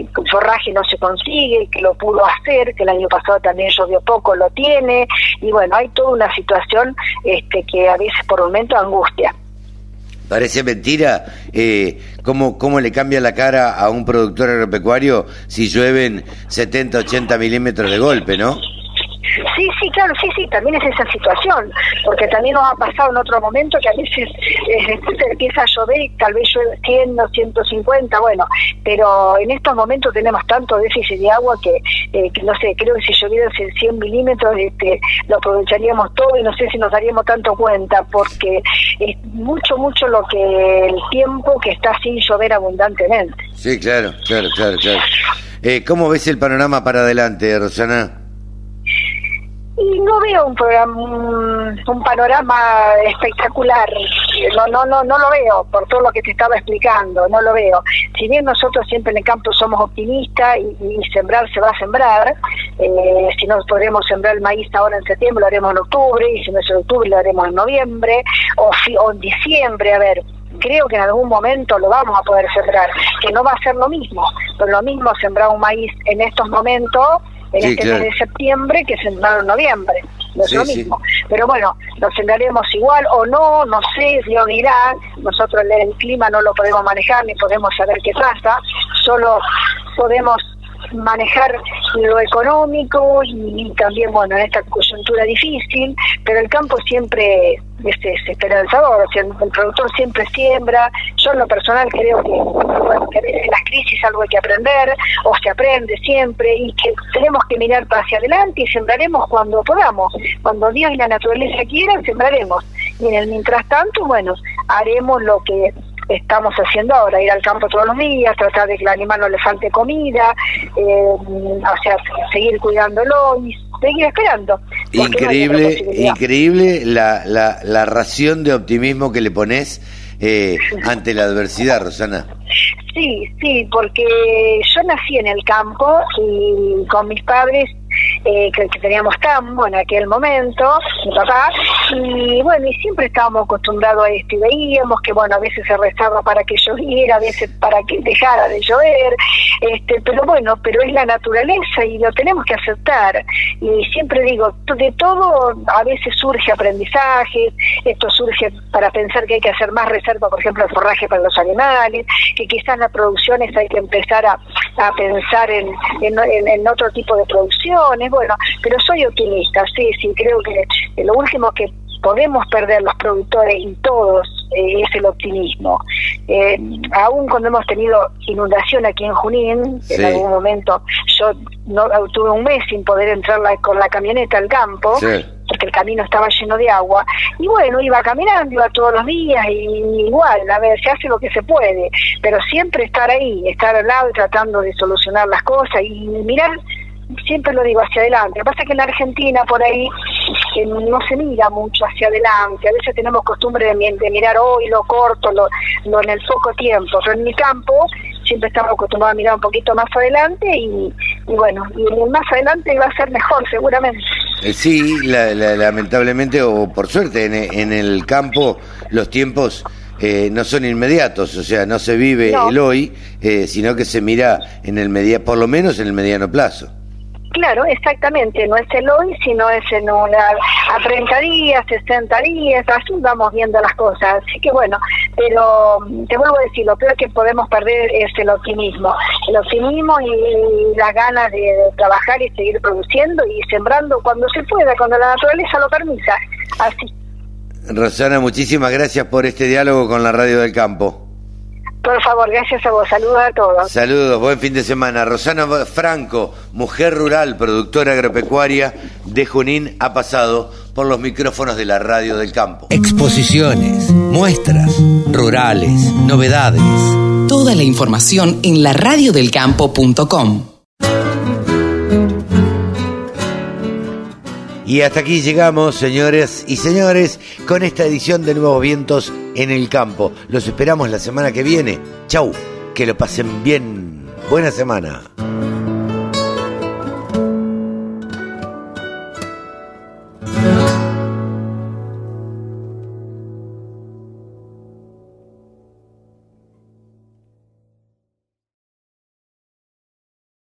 el forraje no se consigue, que lo pudo hacer, que el año pasado también llovió poco, lo tiene, y bueno, hay toda una situación este, que a veces por un momento angustia. Parece mentira eh, cómo, cómo le cambia la cara a un productor agropecuario si llueven 70, 80 milímetros de golpe, ¿no? Sí, sí, claro, sí, sí, también es esa situación, porque también nos ha pasado en otro momento que a veces eh, empieza a llover y tal vez llueve 100 o 150, bueno, pero en estos momentos tenemos tanto déficit de agua que, eh, que no sé, creo que si lloviera 100 milímetros este, lo aprovecharíamos todo y no sé si nos daríamos tanto cuenta, porque es mucho, mucho lo que el tiempo que está sin llover abundantemente. Sí, claro, claro, claro, claro. Eh, ¿Cómo ves el panorama para adelante, Rosana? Y no veo un programa un, panorama espectacular. No no no no lo veo por todo lo que te estaba explicando no lo veo. Si bien nosotros siempre en el campo somos optimistas y, sembrar se va a sembrar eh, si no podremos sembrar el maíz ahora en septiembre lo haremos en octubre y si no es en octubre lo haremos en noviembre o, o en diciembre. A ver creo que en algún momento lo vamos a poder sembrar, que no va a ser lo mismo, pero lo mismo sembrar un maíz en estos momentos en este mes de septiembre que sembrar en noviembre. No es lo mismo. Pero bueno, lo sembraremos igual o no, no sé, Dios dirá. Nosotros el clima no lo podemos manejar ni podemos saber qué pasa. Solo podemos manejar lo económico y, también, bueno, en esta coyuntura difícil, pero el campo siempre es, es esperanzador, o sea, el, productor siempre siembra, yo en lo personal creo que, bueno, que en las crisis algo hay que aprender, o se aprende siempre, y que tenemos que mirar hacia adelante y sembraremos cuando podamos, cuando Dios y la naturaleza quieran, sembraremos, y en el mientras tanto, bueno, haremos lo que estamos haciendo ahora, ir al campo todos los días, tratar de que el animal no le falte comida, eh, o sea, seguir cuidándolo y seguir esperando. Increíble, increíble la, la, la ración de optimismo que le pones eh, ante la adversidad, Rosana. Sí, sí, porque yo nací en el campo y con mis padres eh, que, teníamos tambo en aquel momento, mi papá, y bueno, y siempre estábamos acostumbrados a esto y veíamos que bueno, a veces se rezaba para que lloviera, a veces para que dejara de llover, este, pero bueno, pero es la naturaleza y lo tenemos que aceptar. Y siempre digo, de todo a veces surge aprendizaje, esto surge para pensar que hay que hacer más reserva, por ejemplo, el forraje para los animales, que quizás las producciones hay que empezar a, a pensar en, en, en otro tipo de bueno, pero soy optimista, sí, sí, creo que lo último que podemos perder los productores y todos eh, es el optimismo. Eh, aún cuando hemos tenido inundación aquí en Junín, en algún momento yo no tuve un mes sin poder entrar con la camioneta al campo. porque el camino estaba lleno de agua. Y bueno, iba caminando, iba todos los días, y igual, a ver, se hace lo que se puede, pero siempre estar ahí, estar al lado y tratando de solucionar las cosas y mirar siempre lo digo hacia adelante. Lo que pasa es que en la Argentina por ahí no se mira mucho hacia adelante. A veces tenemos costumbre de, mirar hoy lo corto, lo, en el poco tiempo. Pero en mi campo siempre estamos acostumbrados a mirar un poquito más adelante y, bueno, y más adelante va a ser mejor seguramente. Eh, sí, lamentablemente o por suerte en, el campo los tiempos eh, no son inmediatos, o sea, no se vive el hoy, eh, sino que se mira en el media, por lo menos en el mediano plazo. Claro, exactamente, no es el hoy, sino es en una, a 30 días, 60 días, así vamos viendo las cosas. Así que bueno, pero mm, te vuelvo a decir, lo peor que podemos perder es el optimismo. El optimismo y la ganas de, trabajar y seguir produciendo y sembrando cuando se pueda, cuando la naturaleza lo permita. Así. Rosana, muchísimas gracias por este diálogo con la Radio del Campo. Por favor, gracias a vos. Saludos a todos. Saludos, buen fin de semana. Rosana Franco, mujer rural, productora agropecuaria de Junín, ha pasado por los micrófonos de la radio del campo. Exposiciones, muestras, rurales, novedades. Toda la información en laradiodelcampo.com. Y hasta aquí llegamos, señores y señores, con esta edición de Nuevos Vientos en el Campo. Los esperamos la semana que viene. Chau, que lo pasen bien. Buena semana.